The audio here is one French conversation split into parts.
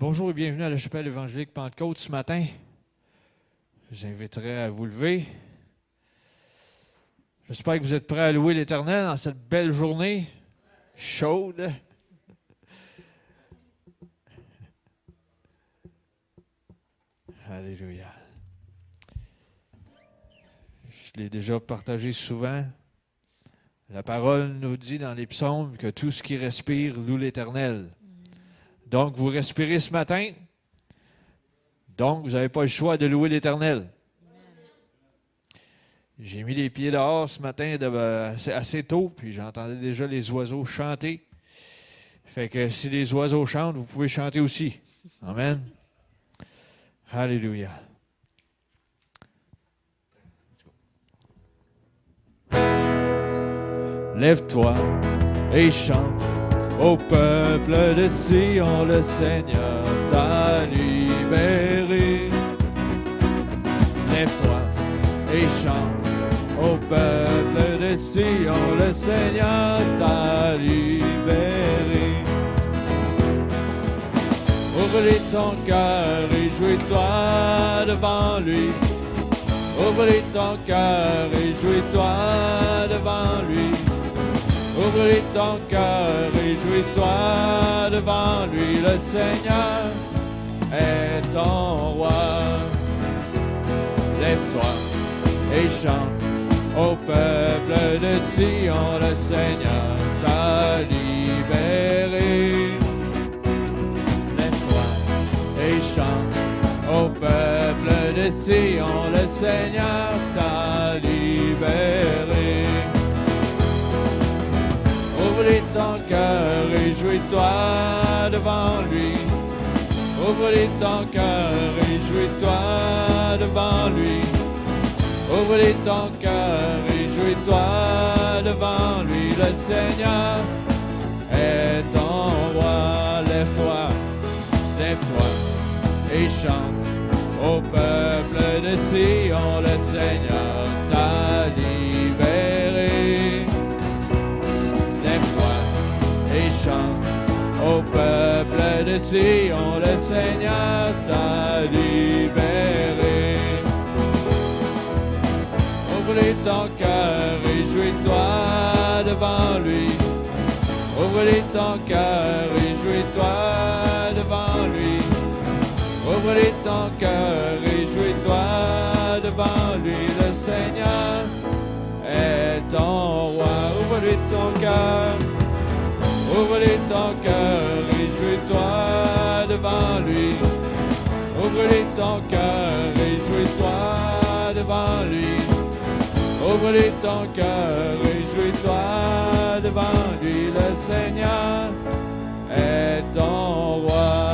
Bonjour et bienvenue à la chapelle évangélique Pentecôte ce matin. J'inviterai à vous lever. J'espère que vous êtes prêts à louer l'Éternel en cette belle journée chaude. Alléluia. Je l'ai déjà partagé souvent. La parole nous dit dans les psaumes que tout ce qui respire loue l'Éternel. Donc, vous respirez ce matin. Donc, vous n'avez pas le choix de louer l'Éternel. J'ai mis les pieds dehors ce matin assez, tôt, puis j'entendais déjà les oiseaux chanter. Fait que si les oiseaux chantent, vous pouvez chanter aussi. Amen. Alléluia. Lève-toi et chante au peuple de Sion, le Seigneur t'a libéré. Lève-toi et chante au peuple de Sion, le Seigneur t'a libéré. Ouvre ton cœur et jouis-toi devant lui. Ouvre ton cœur et jouis-toi devant lui. Ouvre ton cœur et jouis-toi devant lui, le Seigneur est ton roi. Lève-toi et chante au peuple de Sion, le Seigneur t'a libéré. Lève-toi et chante au peuple de Sion, le Seigneur t'a libéré. Cœur et jouis-toi devant lui. Ouvre ton cœur et jouis-toi devant lui. Ouvre ton cœur et jouis-toi devant lui. Le Seigneur est ton roi. Lève-toi, lève-toi et chante au peuple de Sion. Le Seigneur au peuple de Sion, le Seigneur t'a libéré. Ouvre ton cœur et jouis-toi devant lui. Ouvre ton cœur et jouis-toi devant lui. Ouvre ton cœur et jouis-toi devant lui. Le Seigneur est ton roi. Ouvre ton cœur. Ouvre ton cœur et jouis-toi devant lui. Ouvre ton cœur et jouis-toi devant lui. Ouvre ton cœur et jouis-toi devant lui. Le Seigneur est ton roi.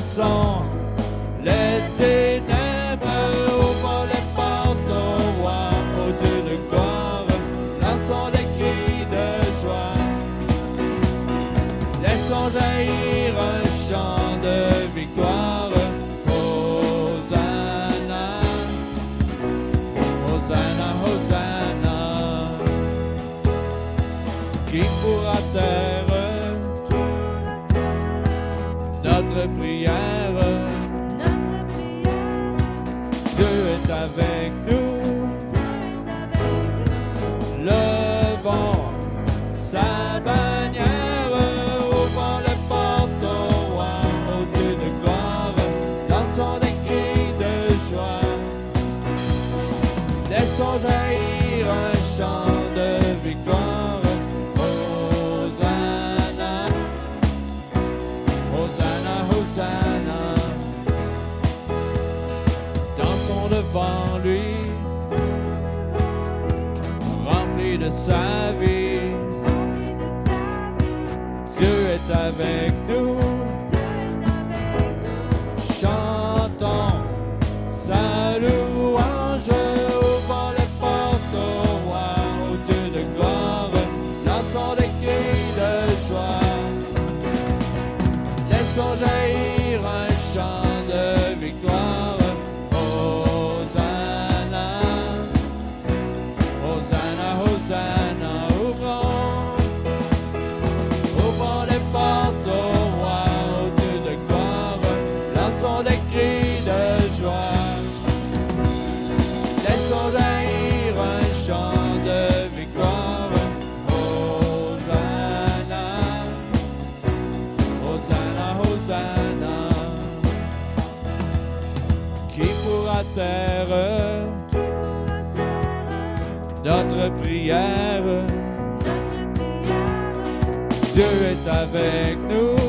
Les ténèbres. Est avec prière? Dieu est avec nous.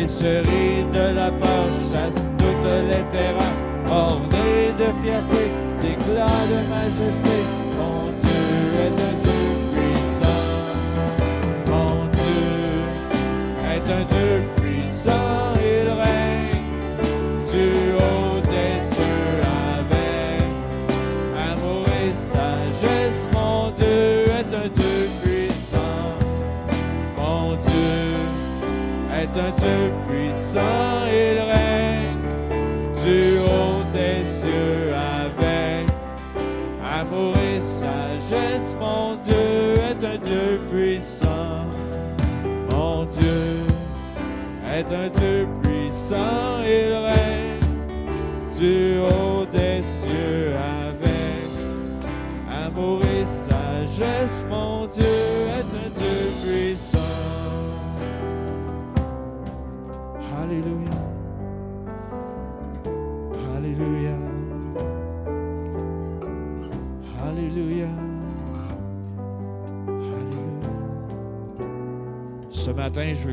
Il se rit de la peur, chasse toutes les terrains, orné de fierté, d'éclat de majesté.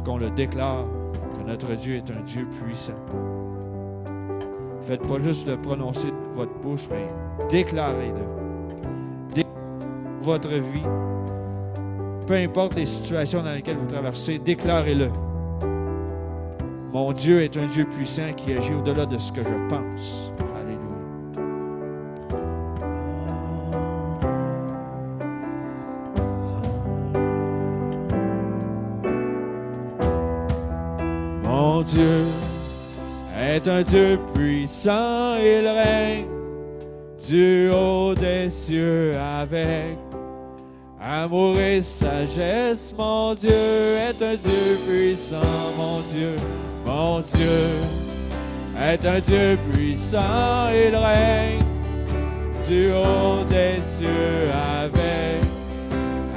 qu'on le déclare que notre Dieu est un Dieu puissant. Faites pas juste le prononcer de votre bouche, mais déclarez-le. Déclarez votre vie. Peu importe les situations dans lesquelles vous traversez, déclarez-le. Mon Dieu est un Dieu puissant qui agit au-delà de ce que je pense. est un Dieu puissant, il règne du haut des cieux avec amour et sagesse. Mon Dieu est un Dieu puissant, mon Dieu, mon Dieu est un Dieu puissant, il règne du haut des cieux avec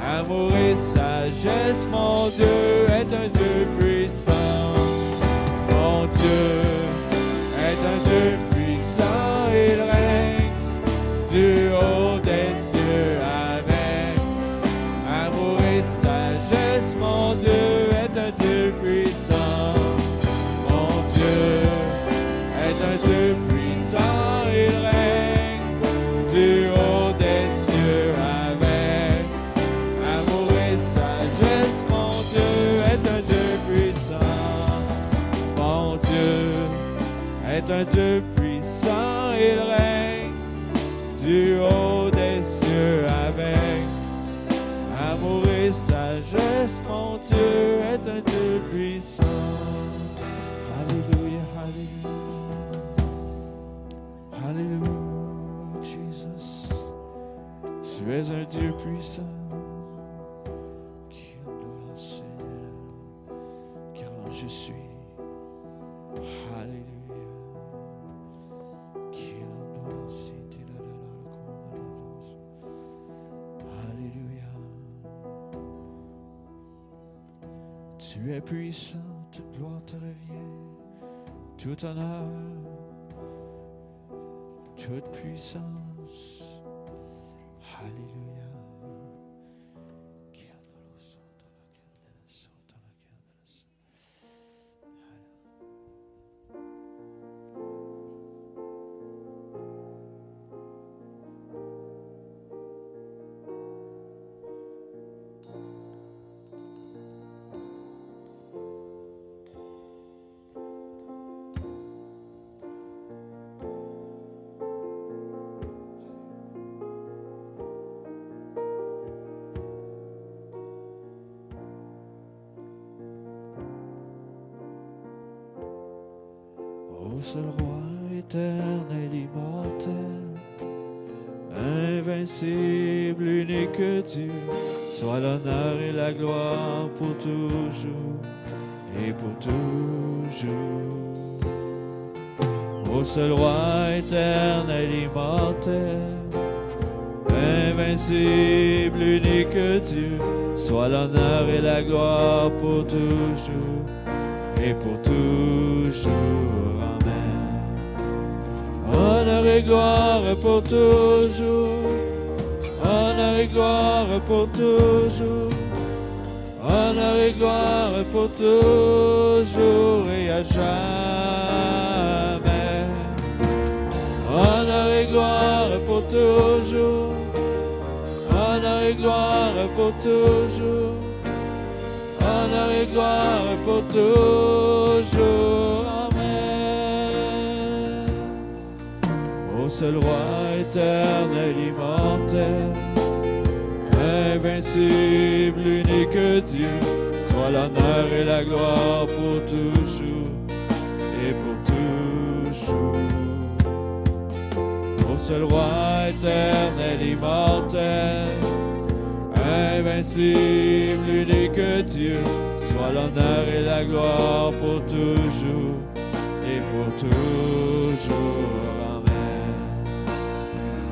amour et sagesse. Mon Dieu est un Dieu puissant, mon Dieu. Mon Dieu est un Dieu puissant, il règne du haut des cieux avec amour et sagesse. Mon Dieu est un Dieu puissant, mon Dieu est un Dieu puissant. Puissant, toute gloire te revient, tout honneur, toute puissance. Seul roi éternel, immortel, invincible, unique Dieu, soit l'honneur et la gloire pour toujours et pour toujours. Amen. Honneur et gloire pour toujours. Honneur et gloire pour toujours. Honneur et gloire pour toujours et à jamais. Gloire pour toujours. Honneur et gloire pour toujours. Honneur et gloire pour toujours. Amen. Ô seul roi éternel, immortel, invincible, unique Dieu, soit l'honneur et la gloire pour toujours seul roi éternel, immortel, invincible, unique Dieu, soit l'honneur et la gloire pour toujours et pour toujours. Amen.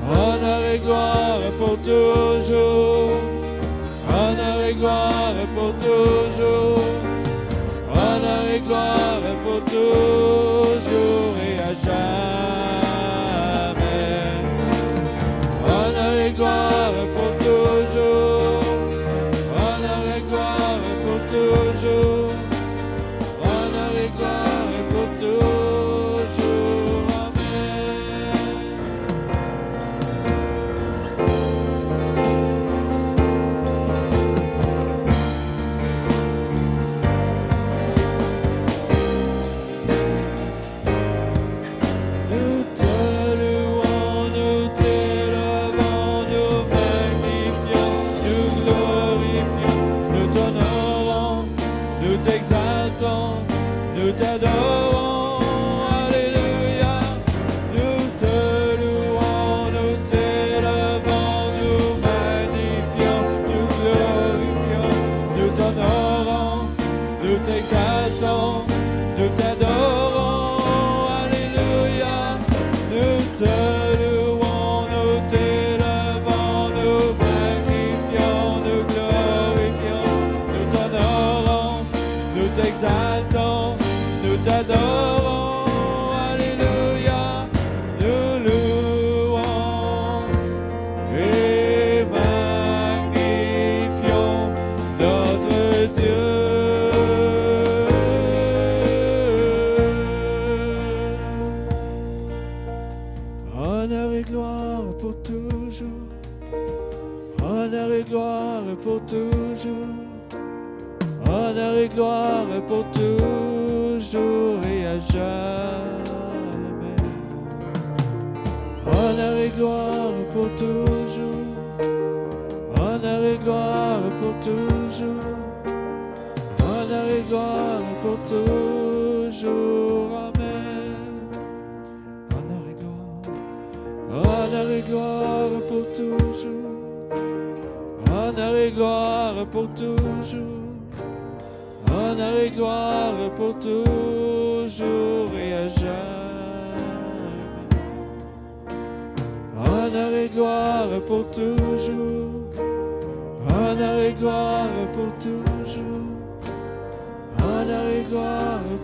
Honneur et gloire pour toujours. Honneur et gloire pour toujours.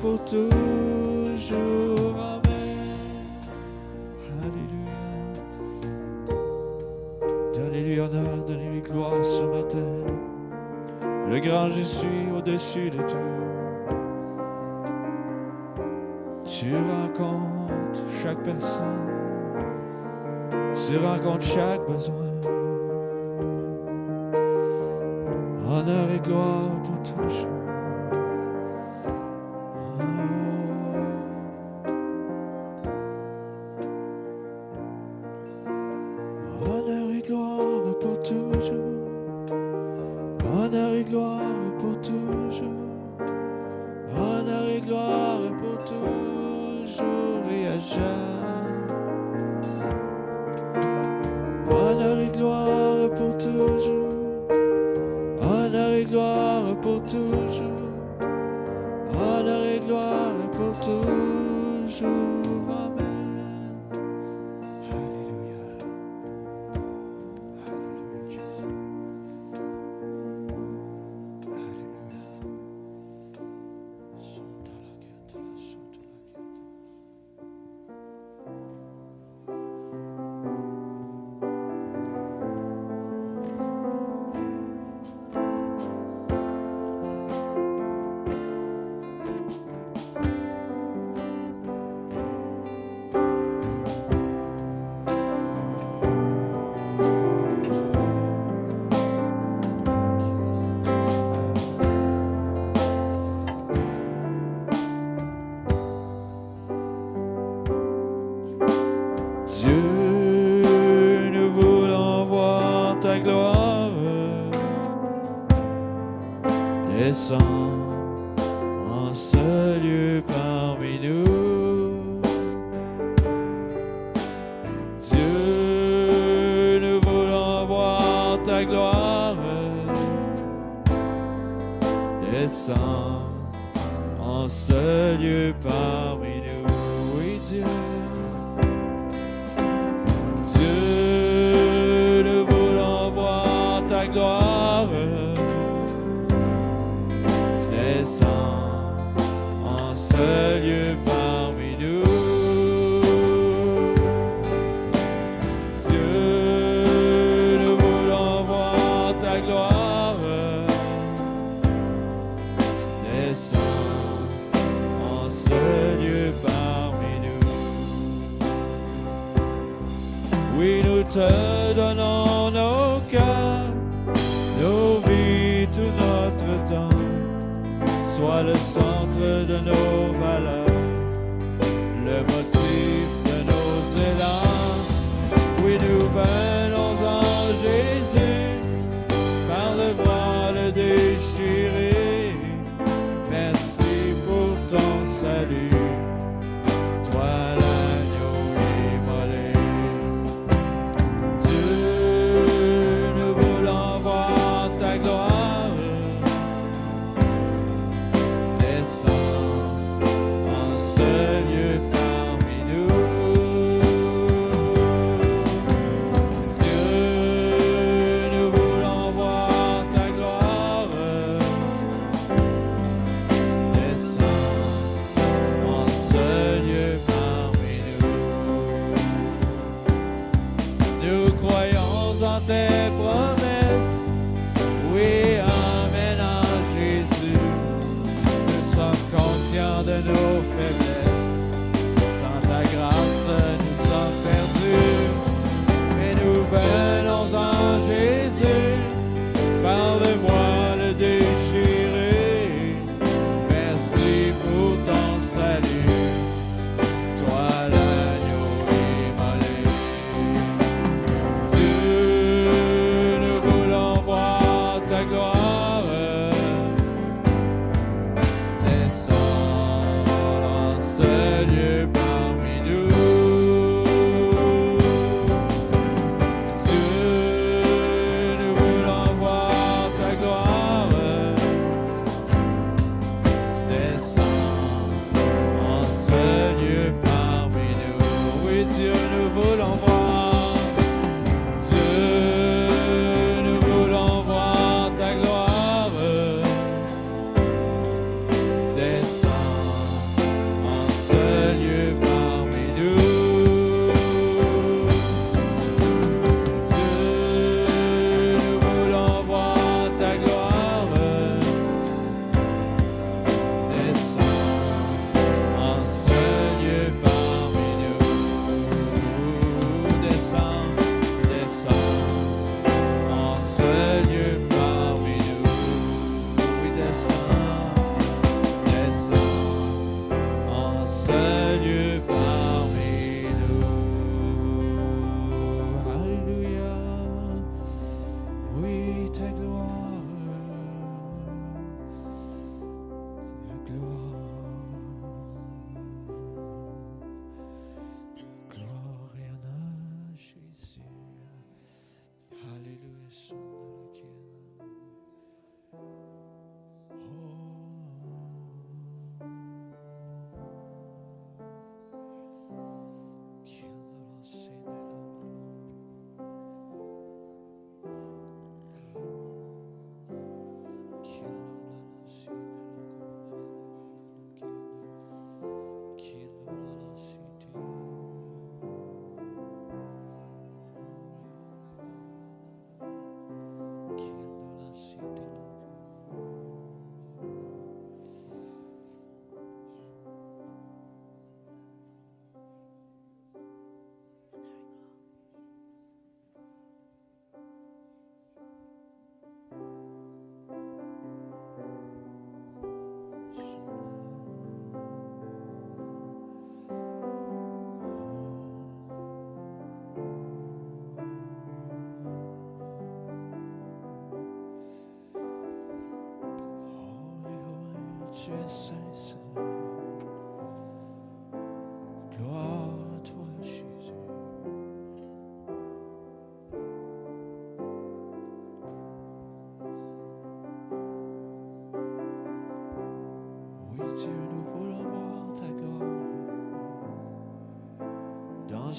pour toujours. Amen. Alléluia. Donnez-lui honneur, donnez-lui gloire ce matin. Le grand Jésus au-dessus de tout. Tu rencontres chaque personne. Tu rencontres chaque besoin. Honneur et gloire pour toujours. et gloire pour toujours. Honneur et gloire pour toujours. Honneur et gloire pour toujours et à jamais. en tes promesses. Oui, Amen en Jésus. Nous sommes conscients de nos faiblesses. Sans ta grâce, nous sommes perdus. Mais nous venons en Alléluia. Oh.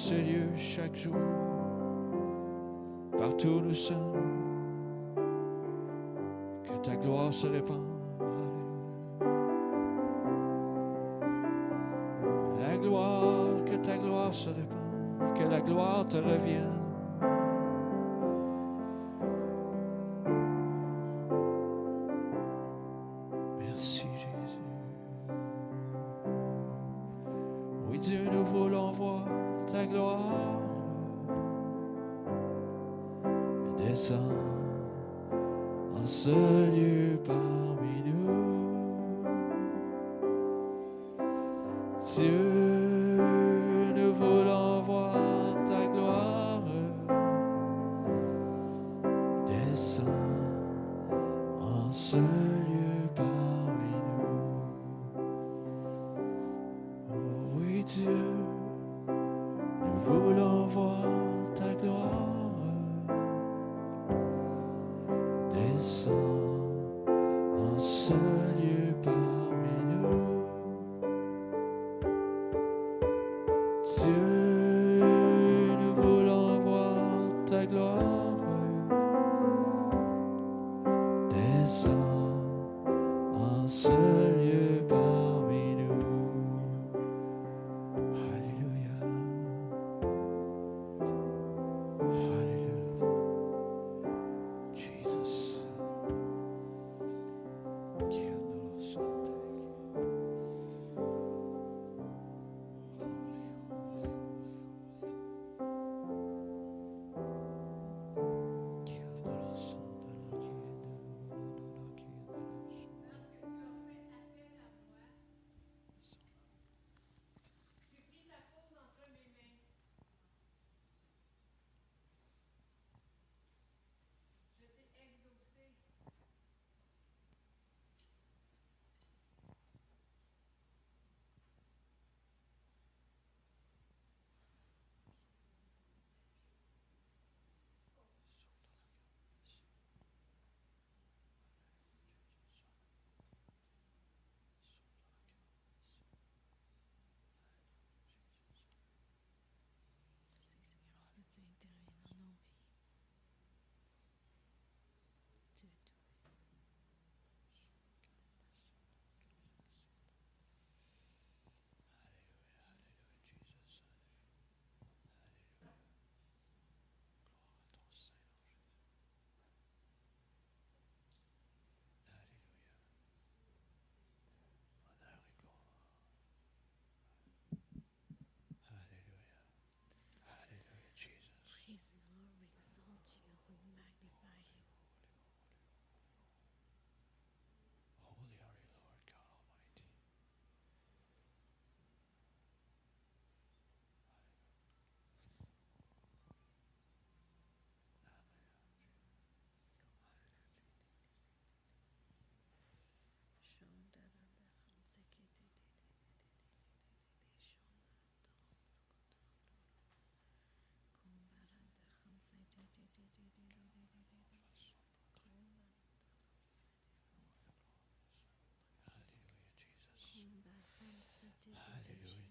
ce lieu chaque jour, partout où nous sommes, que ta gloire se répande. La gloire, que ta gloire se répande, que la gloire te revienne. Hallelujah.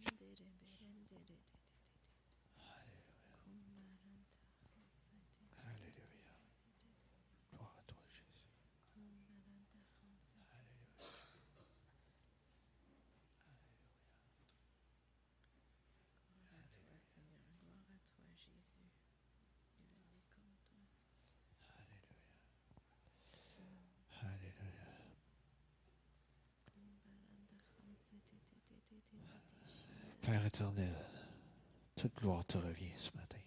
Père éternel, toute gloire te revient ce matin.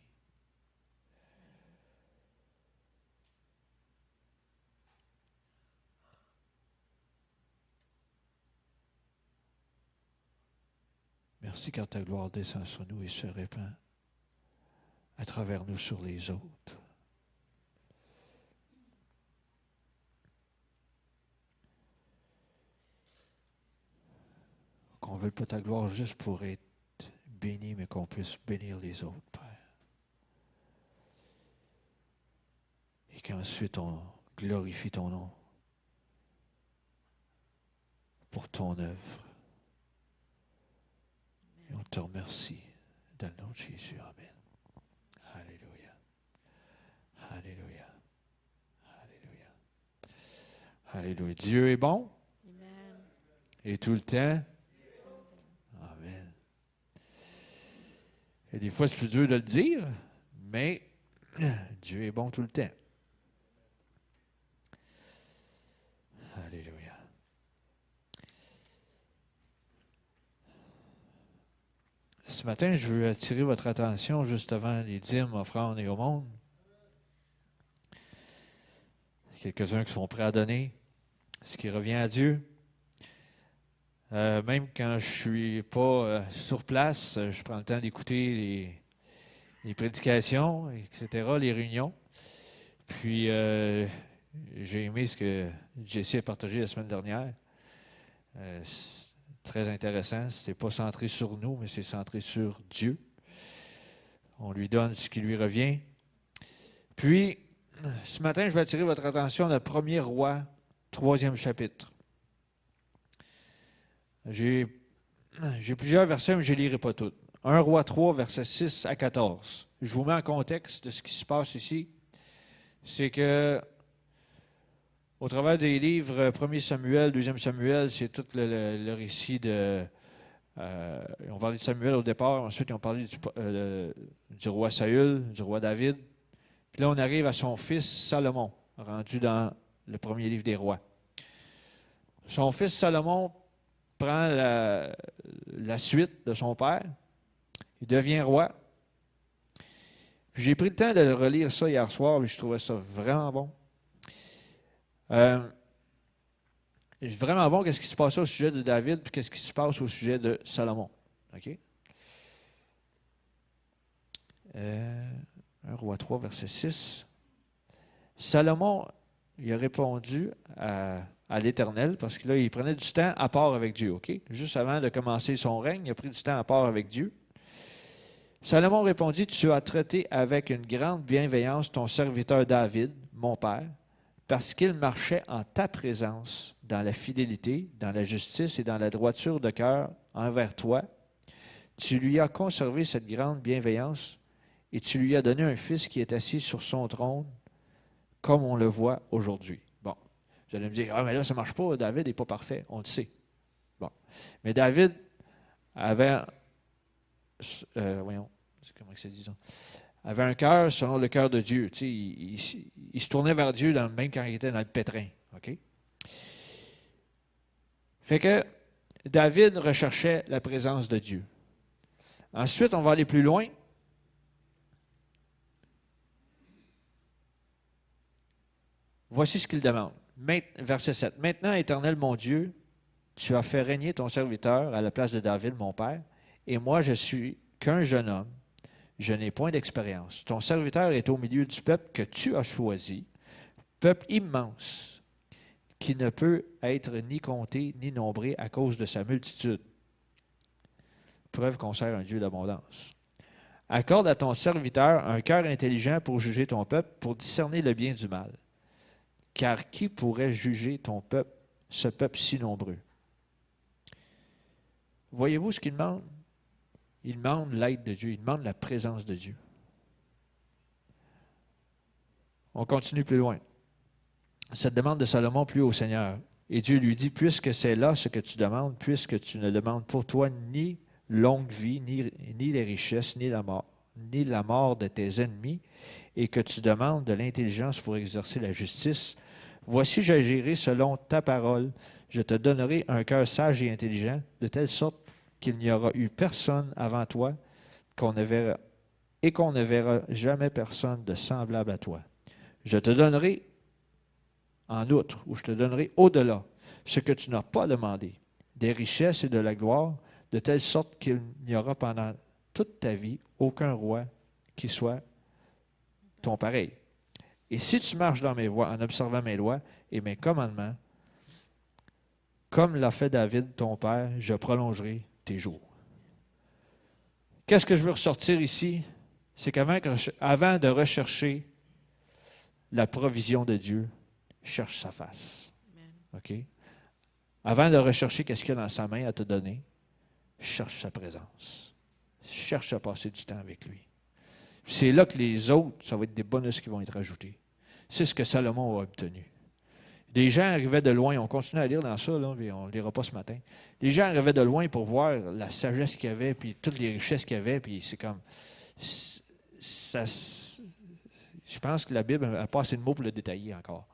Merci car ta gloire descend sur nous et se répand à travers nous sur les autres. Qu'on ne veut pas ta gloire juste pour être béni, mais qu'on puisse bénir les autres, Père. Et qu'ensuite on glorifie ton nom pour ton œuvre. Et on te remercie dans le nom de Jésus. Amen. Alléluia. Alléluia. Alléluia. Alléluia. Dieu est bon Amen. et tout le temps. Amen. Et des fois, c'est plus dur de le dire, mais Dieu est bon tout le temps. Alléluia. Ce matin, je veux attirer votre attention juste avant les dîmes, offrandes et au monde. Quelques-uns qui sont prêts à donner ce qui revient à Dieu. Euh, même quand je suis pas euh, sur place, euh, je prends le temps d'écouter les, prédications, etc., les réunions. Puis, j'ai aimé ce que Jesse a partagé la semaine dernière. Très intéressant. C'est pas centré sur nous, mais c'est centré sur Dieu. On lui donne ce qui lui revient. Puis, ce matin, je vais attirer votre attention le premier roi, troisième chapitre. J'ai plusieurs versets, mais je ne lirai pas tous. 1 roi 3, versets 6 à 14. Je vous mets en contexte de ce qui se passe ici. C'est que, au travers des livres 1 Samuel, 2 Samuel, c'est tout le, récit de. euh, ont parlé de Samuel au départ, ensuite ils ont parlé du, euh, du roi Saül, du roi David. Puis là, on arrive à son fils Salomon, rendu dans le premier livre des rois. Son fils Salomon prend la, suite de son père. Il devient roi. J'ai pris le temps de relire ça hier soir, et je trouvais ça vraiment bon. Euh, vraiment bon, qu'est-ce qui se passait au sujet de David, puis qu'est-ce qui se passe au sujet de Salomon. OK? Euh, 1 roi 3, verset 6. Salomon, il a répondu à, l'Éternel, parce que là, il prenait du temps à part avec Dieu? Juste avant de commencer son règne, il a pris du temps à part avec Dieu. Salomon répondit, Tu as traité avec une grande bienveillance ton serviteur David, mon père, parce qu'il marchait en ta présence dans la fidélité, dans la justice et dans la droiture de cœur envers toi. Tu lui as conservé cette grande bienveillance et tu lui as donné un fils qui est assis sur son trône, comme on le voit aujourd'hui. Bon, vous allez me dire, ah, mais là, ça ne marche pas, David n'est pas parfait, on le sait. Bon, mais David avait, euh, voyons, comment que avait un cœur selon le cœur de Dieu. Tu sais, il se tournait vers Dieu dans- même quand il était dans le pétrin. OK? Fait que David recherchait la présence de Dieu. Ensuite, on va aller plus loin. Voici ce qu'il demande. Verset 7. Maintenant, Éternel mon Dieu, tu as fait régner ton serviteur à la place de David, mon père, et moi je suis qu'un jeune homme, je n'ai point d'expérience. Ton serviteur est au milieu du peuple que tu as choisi, peuple immense, qui ne peut être ni compté ni nombré à cause de sa multitude. Preuve qu'on sert un Dieu d'abondance. Accorde à ton serviteur un cœur intelligent pour juger ton peuple, pour discerner le bien du mal. Car qui pourrait juger ton peuple, ce peuple si nombreux? Voyez-vous ce qu'il demande? Il demande l'aide de Dieu, il demande la présence de Dieu. On continue plus loin. Cette demande de Salomon plut au Seigneur. Et Dieu lui dit, puisque c'est là ce que tu demandes, puisque tu ne demandes pour toi ni longue vie, ni, ni les richesses, ni la mort, ni la mort de tes ennemis, et que tu demandes de l'intelligence pour exercer la justice, voici j'agirai selon ta parole. Je te donnerai un cœur sage et intelligent, de telle sorte qu'il n'y aura eu personne avant toi qu'on ne verra, et qu'on ne verra jamais personne de semblable à toi. Je te donnerai en outre, ou je te donnerai au-delà ce que tu n'as pas demandé, des richesses et de la gloire, de telle sorte qu'il n'y aura pendant toute ta vie aucun roi qui soit ton pareil. Et si tu marches dans mes voies en observant mes lois et mes commandements, Comme l'a fait David, ton père, je prolongerai tes jours. Qu'est-ce que je veux ressortir ici? C'est qu'avant avant de rechercher la provision de Dieu, cherche sa face. OK? Avant de rechercher qu'est-ce qu'il y a dans sa main à te donner, cherche sa présence. Cherche à passer du temps avec lui. C'est là que les autres, ça va être des bonus qui vont être ajoutés. C'est ce que Salomon a obtenu. Des gens arrivaient de loin, on continue à lire dans ça, là, mais on ne lira pas ce matin. Les gens arrivaient de loin pour voir la sagesse qu'il y avait, puis toutes les richesses qu'il y avait, puis c'est comme. Ça, je pense que la Bible n'a pas assez de mots pour le détailler encore.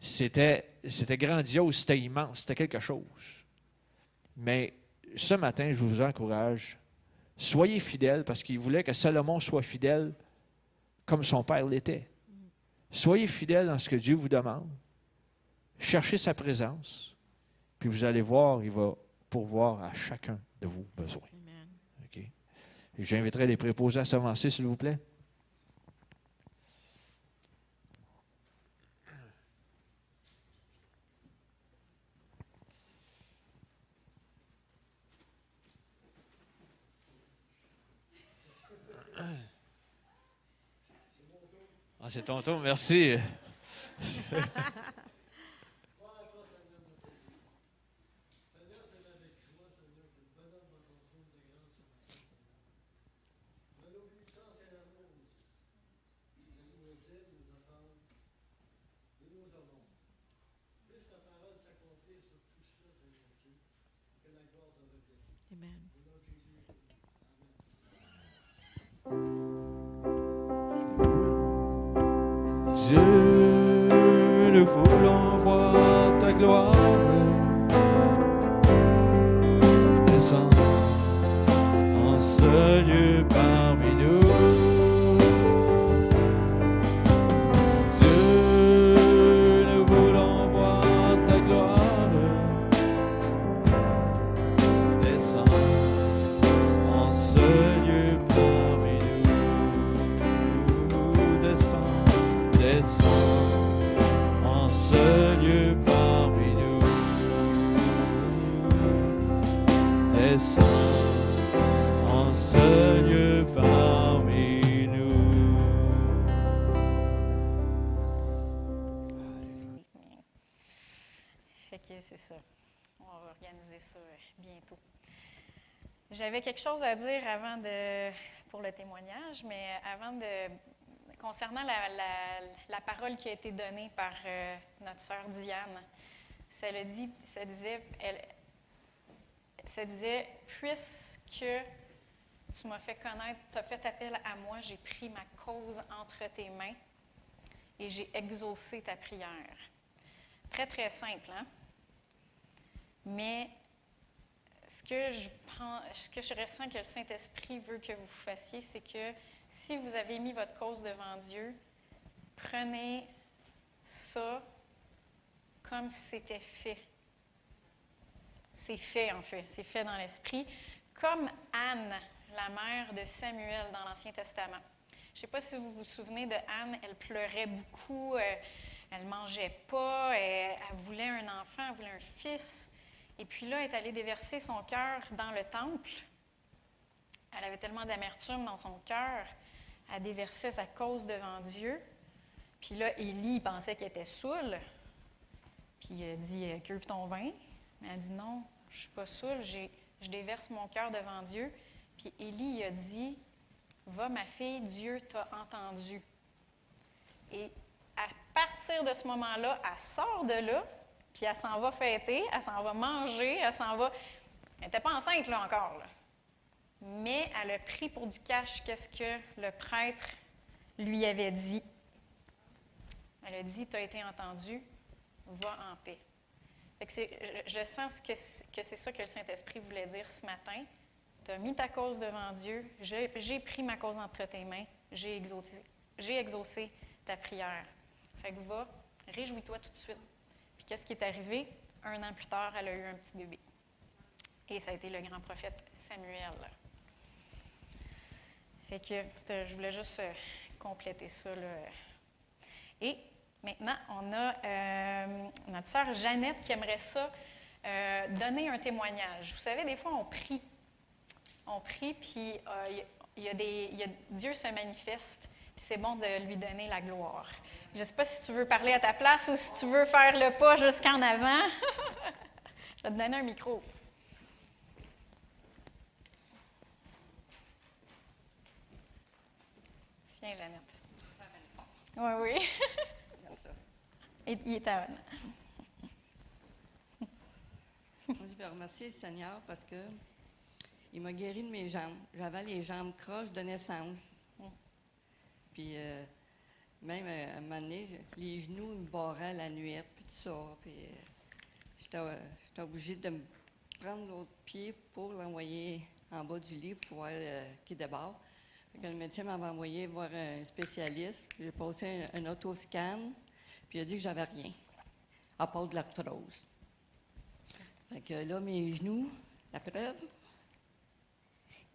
C'était, c'était grandiose, c'était immense, c'était quelque chose. Mais ce matin, je vous encourage, soyez fidèles parce qu'il voulait que Salomon soit fidèle comme son père l'était. Soyez fidèles dans ce que Dieu vous demande. Cherchez sa présence, puis vous allez voir, il va pourvoir à chacun de vos besoins. J'inviterai les préposés à s'avancer, s'il vous plaît. Ah, c'est ton tour, merci. Dieu, nous voulons voir ta gloire. Descendre en ce lieu parmi J'avais quelque chose à dire avant de pour le témoignage, mais avant de concernant la, la- parole qui a été donnée par euh, notre sœur Diane. Ça le dit, ça disait, elle, ça disait, puisque tu m'as fait connaître, tu as fait appel à moi, j'ai pris ma cause entre tes mains et j'ai exaucé ta prière. Très, très simple, hein? Mais je pense, ce que je ressens que le Saint-Esprit veut que vous fassiez, c'est que si vous avez mis votre cause devant Dieu, prenez ça comme si c'était fait. C'est fait, en fait. C'est fait dans l'esprit. Comme Anne, la mère de Samuel dans l'Ancien Testament. Je ne sais pas si vous vous souvenez de Anne, elle pleurait beaucoup, euh, elle ne mangeait pas, elle voulait un enfant, elle voulait un fils. Et puis là, elle est allée déverser son cœur dans le temple. Elle avait tellement d'amertume dans son cœur, elle déversait sa cause devant Dieu. Puis là, Élie pensait qu'elle était saoule. Puis il dit euh, Cuve ton vin. Mais elle dit Non, je ne suis pas saoule, je déverse mon cœur devant Dieu. Puis Élie a dit Va, ma fille, Dieu t'a entendu. Et à partir de ce moment-là, elle sort de là, puis elle s'en va fêter, elle s'en va manger, elle s'en va. Elle n'était pas enceinte là encore. là. Mais elle a pris pour du cash qu'est-ce que le prêtre lui avait dit. Elle a dit Tu as été entendu, va en paix. Fait que je, je sens que c'est- ça que le Saint-Esprit voulait dire ce matin. Tu as mis ta cause devant Dieu, j'ai pris ma cause entre tes mains, j'ai exaucé, exaucé ta prière. Fait que va, réjouis-toi tout de suite. Qu'est-ce qui est arrivé? Un an plus tard, elle a eu un petit bébé. Et ça a été le grand prophète Samuel. Fait que je voulais juste euh, compléter ça. Là. Et maintenant, on a euh, notre sœur Jeannette qui aimerait ça euh, donner un témoignage. Vous savez, des fois, on prie. On prie, puis euh, y a- des, Dieu se manifeste, puis c'est bon de lui donner la gloire. Je ne sais pas si tu veux parler à ta place ou si tu veux faire le pas jusqu'en avant. Je vais te donner un micro. Tiens, Jeannette. Oui, oui. Comme ça. Et- Il est à Moi, je veux remercier le Seigneur parce que il m'a guéri de mes jambes. J'avais les jambes croches de naissance. Puis euh, même euh, à un moment donné, les genoux me barraient la nuit, puis tout ça. Puis euh, j'étais euh, j'étais obligée de me prendre l'autre pied pour l'envoyer en bas du lit pour voir qu'il débarque. Le médecin m'avait envoyé voir un spécialiste. J'ai passé un, un autoscan, puis il a dit que j'avais rien, à part de l'arthrose. Fait que là, mes genoux, la preuve,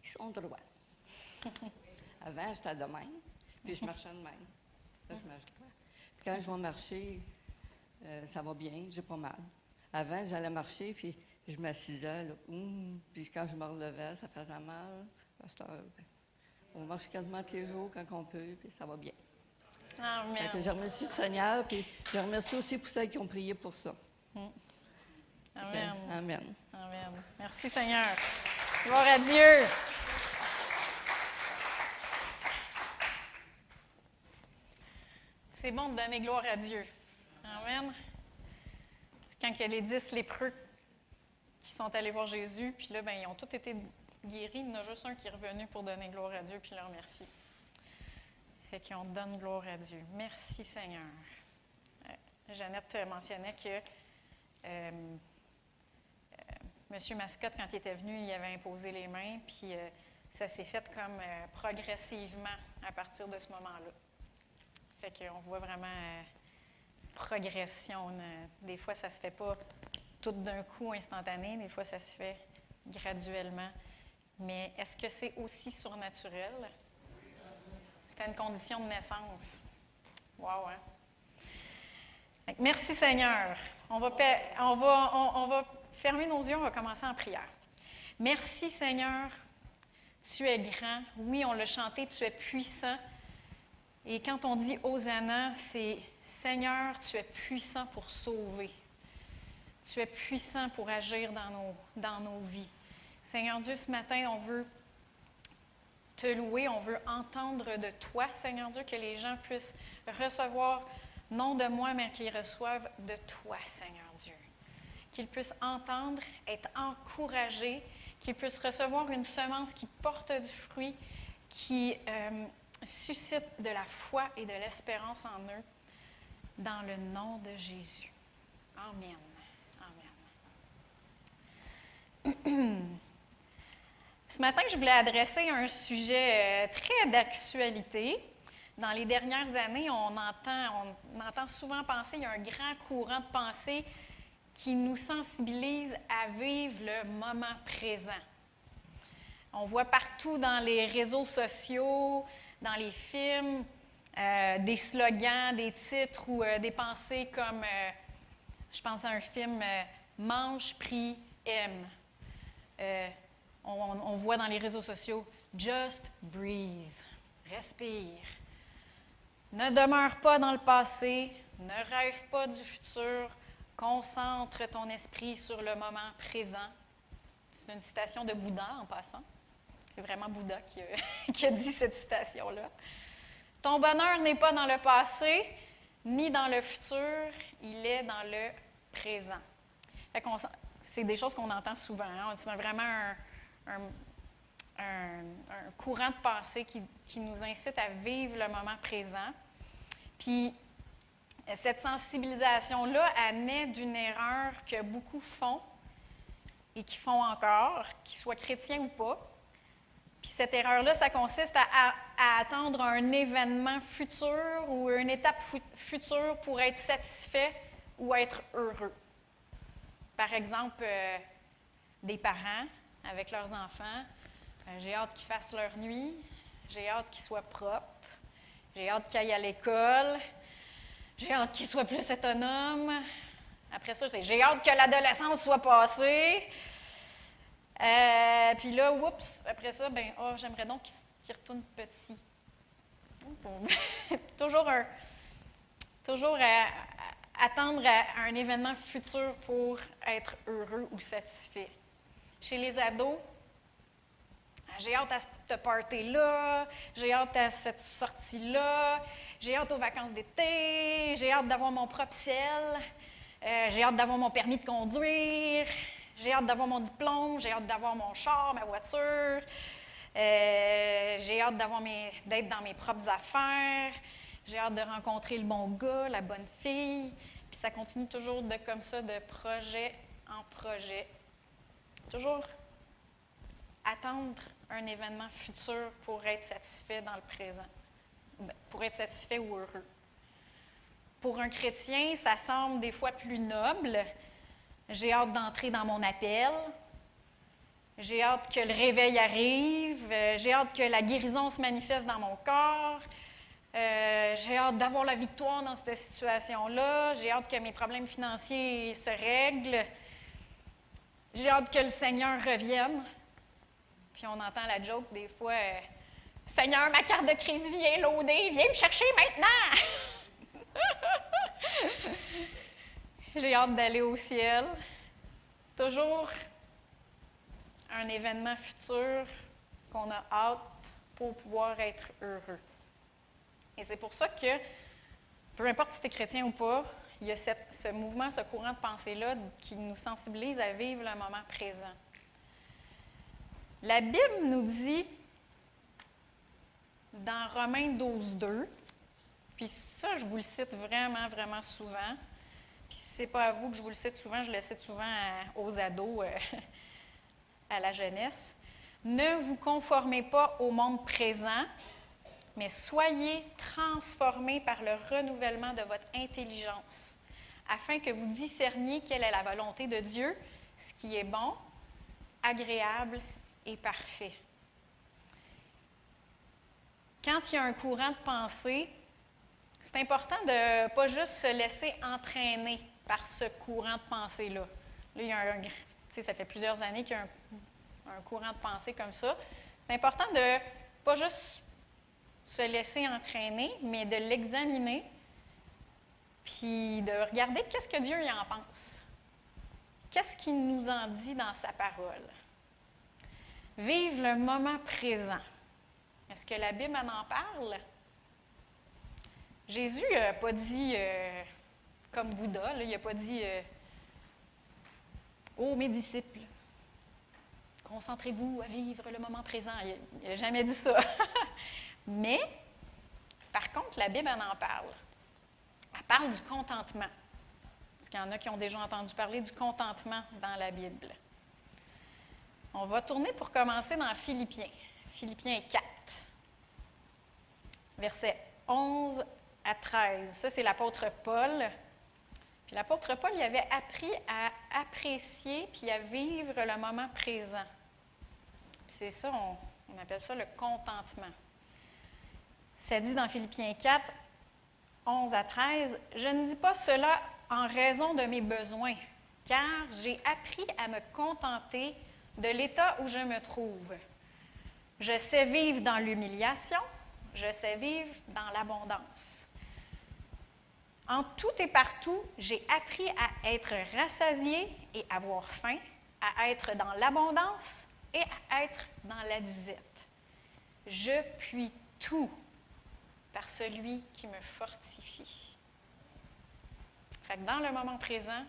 ils sont droits. Avant, j'étais de même, puis je marchais de même. Là, je marche droit. Puis quand je vais marcher, euh, ça va bien, j'ai pas mal. Avant, j'allais marcher, puis je m'assisais, là, Hum puis quand je me relevais, ça faisait mal. Ben, on marche quasiment tous les jours quand on peut, puis ça va bien. Que Amen. je remercie le Seigneur, puis je remercie aussi pour celles qui ont prié pour ça. Que, Amen. Amen. Amen. Merci Seigneur. Gloire à Dieu. C'est bon de donner gloire à Dieu. Amen. Quand il y a les dix lépreux qui sont allés voir Jésus, puis là, ben, ils ont tous été guéris. Il y en a juste un qui est revenu pour donner gloire à Dieu, puis le remercier. Fait qu'on donne gloire à Dieu. Merci Seigneur. Euh, Jeannette euh, mentionnait que euh, Monsieur Mascotte, quand il était venu, il avait imposé les mains, puis euh, ça s'est fait comme euh, progressivement à partir de ce moment-là. Fait qu'on voit vraiment euh, progression. des fois, ça se fait pas tout d'un coup instantané, des fois, ça se fait graduellement. Mais est-ce que c'est aussi surnaturel? C'était une condition de naissance. Wow, hein? Merci Seigneur. On va, on, va, on- on va fermer nos yeux, on va commencer en prière. Merci Seigneur. Tu es grand. Oui, on l'a chanté, tu es puissant. Et quand on dit Hosanna, c'est Seigneur, tu es puissant pour sauver. Tu es puissant pour agir dans nos, vies. Seigneur Dieu, ce matin, on veut te louer, on veut entendre de toi, Seigneur Dieu, que les gens puissent recevoir, non de moi, mais qu'ils reçoivent de toi, Seigneur Dieu. Qu'ils puissent entendre, être encouragés, qu'ils puissent recevoir une semence qui porte du fruit, qui euh, suscite de la foi et de l'espérance en eux, dans le nom de Jésus. Amen. Amen. Ce matin, je voulais adresser un sujet euh, très d'actualité. Dans les dernières années, on entend, on entend souvent penser, il y a un grand courant de pensée qui nous sensibilise à vivre le moment présent. On voit partout dans les réseaux sociaux, dans les films, euh, des slogans, des titres ou euh, des pensées comme, euh, je pense à un film, Mange, prie, aime. On, on voit dans les réseaux sociaux, Just breathe, respire. Ne demeure pas dans le passé, ne rêve pas du futur, concentre ton esprit sur le moment présent. C'est une citation de Bouddha en passant. C'est vraiment Bouddha qui a, dit cette citation-là. Ton bonheur n'est pas dans le passé, ni dans le futur, il est dans le présent. C'est des choses qu'on entend souvent. hein. C'est vraiment un, courant de pensée qui, qui nous incite à vivre le moment présent. Puis, cette sensibilisation-là, elle naît d'une erreur que beaucoup font et qui font encore, qu'ils soient chrétiens ou pas. Cette erreur-là, ça consiste à, attendre un événement futur ou une étape fu- future pour être satisfait ou être heureux. Par exemple, euh, des parents avec leurs enfants, euh, j'ai hâte qu'ils fassent leur nuit, j'ai hâte qu'ils soient propres, j'ai hâte qu'ils aillent à l'école, j'ai hâte qu'ils soient plus autonomes, Après ça, c'est j'ai hâte que l'adolescence soit passée. Euh, puis là, oups, après ça, ben, oh, j'aimerais donc qu'il retourne petit. toujours un, toujours à- à- attendre à, à un événement futur pour être heureux ou satisfait. Chez les ados, j'ai hâte à ce party-là, j'ai hâte à cette sortie-là, j'ai hâte aux vacances d'été, j'ai hâte d'avoir mon propre ciel, euh, j'ai hâte d'avoir mon permis de conduire, j'ai hâte d'avoir mon diplôme, j'ai hâte d'avoir mon char, ma voiture, euh, j'ai hâte d'avoir mes- d'être dans mes propres affaires, j'ai hâte de rencontrer le bon gars, la bonne fille, puis ça continue toujours de comme ça, de projet en projet. Toujours attendre un événement futur pour être satisfait dans le présent, Ben, pour être satisfait ou heureux. Pour un chrétien, ça semble des fois plus noble. J'ai hâte d'entrer dans mon appel. J'ai hâte que le réveil arrive. Euh, J'ai hâte que la guérison se manifeste dans mon corps. Euh, j'ai hâte d'avoir la victoire dans cette situation-là. J'ai hâte que mes problèmes financiers se règlent. J'ai hâte que le Seigneur revienne. Puis on entend la joke des fois euh, Seigneur, ma carte de crédit est loadée, viens me chercher maintenant. J'ai hâte d'aller au ciel. Toujours un événement futur qu'on a hâte pour pouvoir être heureux. Et c'est pour ça que, peu importe si tu es chrétien ou pas, il y a cette- ce mouvement, ce courant de pensée-là qui nous sensibilise à vivre le moment présent. La Bible nous dit dans Romains 12, 2, puis ça, je vous le cite vraiment, vraiment souvent. Puis si ce n'est pas à vous que je vous le cite souvent, je le cite souvent aux ados, euh, à la jeunesse. Ne vous conformez pas au monde présent, mais soyez transformés par le renouvellement de votre intelligence, afin que vous discerniez quelle est la volonté de Dieu, ce qui est bon, agréable et parfait. Quand il y a un courant de pensée, c'est important de ne pas juste se laisser entraîner par ce courant de pensée-là. Là, il y a un, ça fait plusieurs années qu'il y a un, un courant de pensée comme ça. C'est important de pas juste se laisser entraîner, mais de l'examiner, puis de regarder qu'est-ce que Dieu y en pense. Qu'est-ce qu'il nous en dit dans sa parole? Vive le moment présent. Est-ce que la Bible en, en parle? Jésus n'a pas dit euh, comme Bouddha, il n'a pas dit euh, Ô mes disciples, concentrez-vous à vivre le moment présent. Il n'a jamais dit ça. Mais, par contre, la Bible en, en parle. Elle parle du contentement. Parce qu'il y en a qui ont déjà entendu parler du contentement dans la Bible. On va tourner pour commencer dans Philippiens. Philippiens 4, versets 11 à 13. Ça, c'est l'apôtre Paul. Puis l'apôtre Paul, il avait appris à apprécier puis à vivre le moment présent. C'est ça, on, on appelle ça le contentement. Ça dit dans Philippiens 4, 11 à 13, Je ne dis pas cela en raison de mes besoins, car j'ai appris à me contenter de l'état où je me trouve. Je sais vivre dans l'humiliation, je sais vivre dans l'abondance. En tout et partout, j'ai appris à être rassasié et avoir faim, à être dans l'abondance et à être dans la disette. Je puis tout par celui qui me fortifie. Fait dans le moment présent,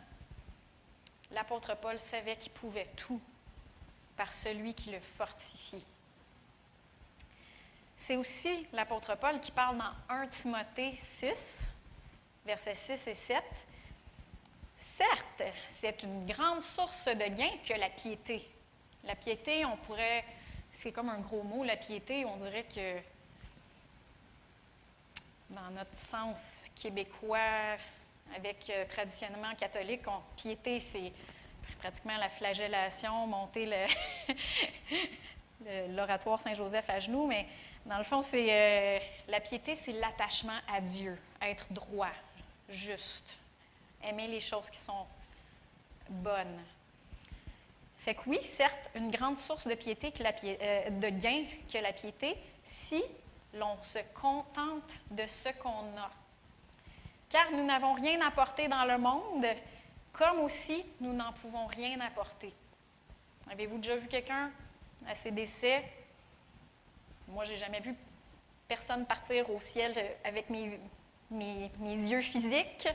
l'apôtre Paul savait qu'il pouvait tout par celui qui le fortifie. C'est aussi l'apôtre Paul qui parle dans 1 Timothée 6, versets 6 et 7. Certes, c'est une grande source de gain que la piété. La piété, on pourrait, c'est comme un gros mot, la piété, on dirait que dans notre sens québécois, avec euh, traditionnellement catholique, on, piété, c'est pratiquement la flagellation, monter l'oratoire Saint-Joseph à genoux, mais dans le fond, c'est euh, la piété, c'est l'attachement à Dieu, être droit, juste, aimer les choses qui sont bonnes. Fait que oui, certes, une grande source de piété euh, de gain que la piété, si l'on se contente de ce qu'on a. Car nous n'avons rien apporté dans le monde, comme aussi nous n'en pouvons rien apporter. Avez-vous déjà vu quelqu'un à ses décès? Moi, j'ai jamais vu personne partir au ciel euh, avec mes, mes- yeux physiques.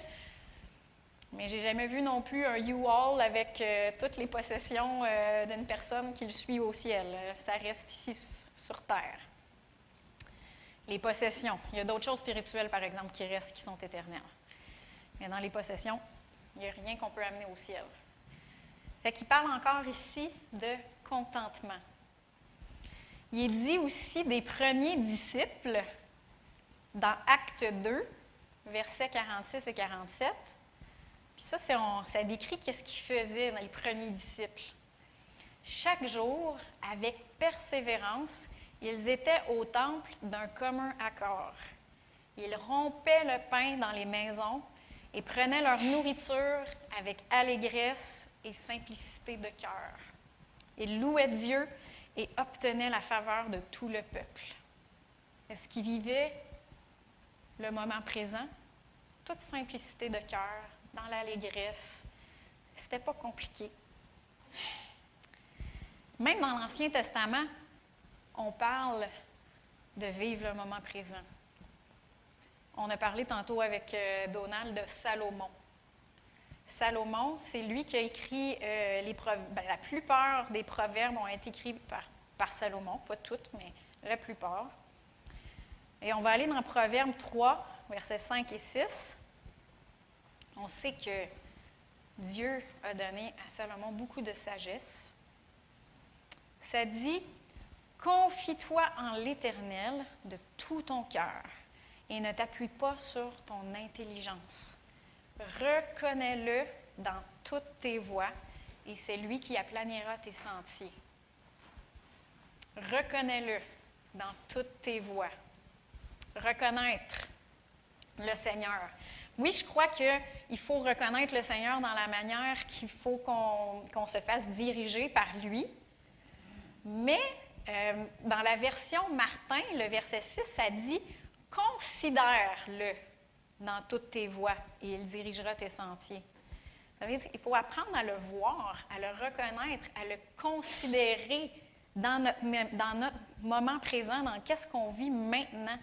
Mais j'ai jamais vu non plus un U-Haul avec euh, toutes les possessions euh, d'une personne qui le suit au ciel. Ça reste ici sur terre. Les possessions. Il y a d'autres choses spirituelles, par exemple, qui restent, qui sont éternelles. Mais dans les possessions, il n'y a rien qu'on peut amener au ciel. Fait qu'il parle encore ici de contentement. Il est dit aussi des premiers disciples dans Acte 2, versets 46 et 47. Puis ça, on- ça décrit qu'est-ce qu'ils faisaient dans les premiers disciples. Chaque jour, avec persévérance, ils étaient au temple d'un commun accord. Ils rompaient le pain dans les maisons et prenaient leur nourriture avec allégresse et simplicité de cœur. Ils louaient Dieu et obtenaient la faveur de tout le peuple. Est-ce qu'ils vivaient le moment présent? Toute simplicité de cœur, dans l'allégresse. C'était pas compliqué. Même dans l'Ancien Testament, on parle de vivre le moment présent. On a parlé tantôt avec euh, Donald de Salomon. Salomon, c'est lui qui a écrit euh, les ben, la plupart des proverbes ont été écrits par, par Salomon, pas toutes, mais la plupart. Et on va aller dans Proverbe 3, versets 5 et 6. On sait que Dieu a donné à Salomon beaucoup de sagesse. Ça dit Confie-toi en l'Éternel de tout ton cœur et ne t'appuie pas sur ton intelligence. Reconnais-le dans toutes tes voies et c'est lui qui aplanira tes sentiers. Reconnais-le dans toutes tes voies. Reconnaître le Seigneur. Oui, je crois qu'il faut reconnaître le Seigneur dans la manière qu'il faut qu'on se fasse diriger par lui. Mais euh, dans la version Martin, le verset 6, ça dit Considère-le dans toutes tes voies et il dirigera tes sentiers. Ça veut dire qu'il faut apprendre à le voir, à le reconnaître, à le considérer dans notre, dans notre moment présent, dans qu'est-ce qu'on vit maintenant.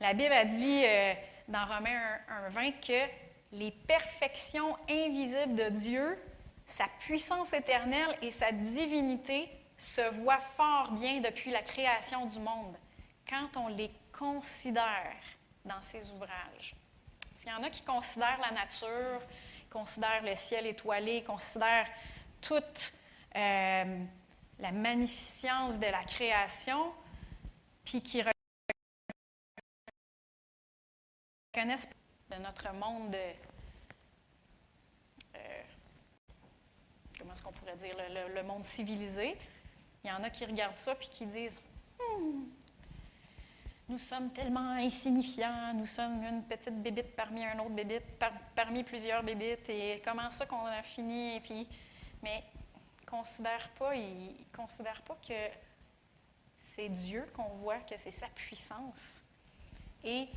La Bible a dit euh, dans Romains 1, 20 que les perfections invisibles de Dieu, sa puissance éternelle et sa divinité se voient fort bien depuis la création du monde, quand on les considère dans ses ouvrages. S'il y en a qui considèrent la nature, considèrent le ciel étoilé, considèrent toute euh, la magnificence de la création, puis qui reconnaissent de notre monde, euh, comment est-ce qu'on pourrait dire, le, monde civilisé. Il y en a qui regardent ça puis qui disent Hmm, Nous sommes tellement insignifiants, nous sommes une petite bébite parmi un autre bébite, par- parmi plusieurs bébites, et comment ça qu'on a fini? Et puis, mais considère pas, ils ne considèrent pas que c'est Dieu qu'on voit, que c'est sa puissance. Et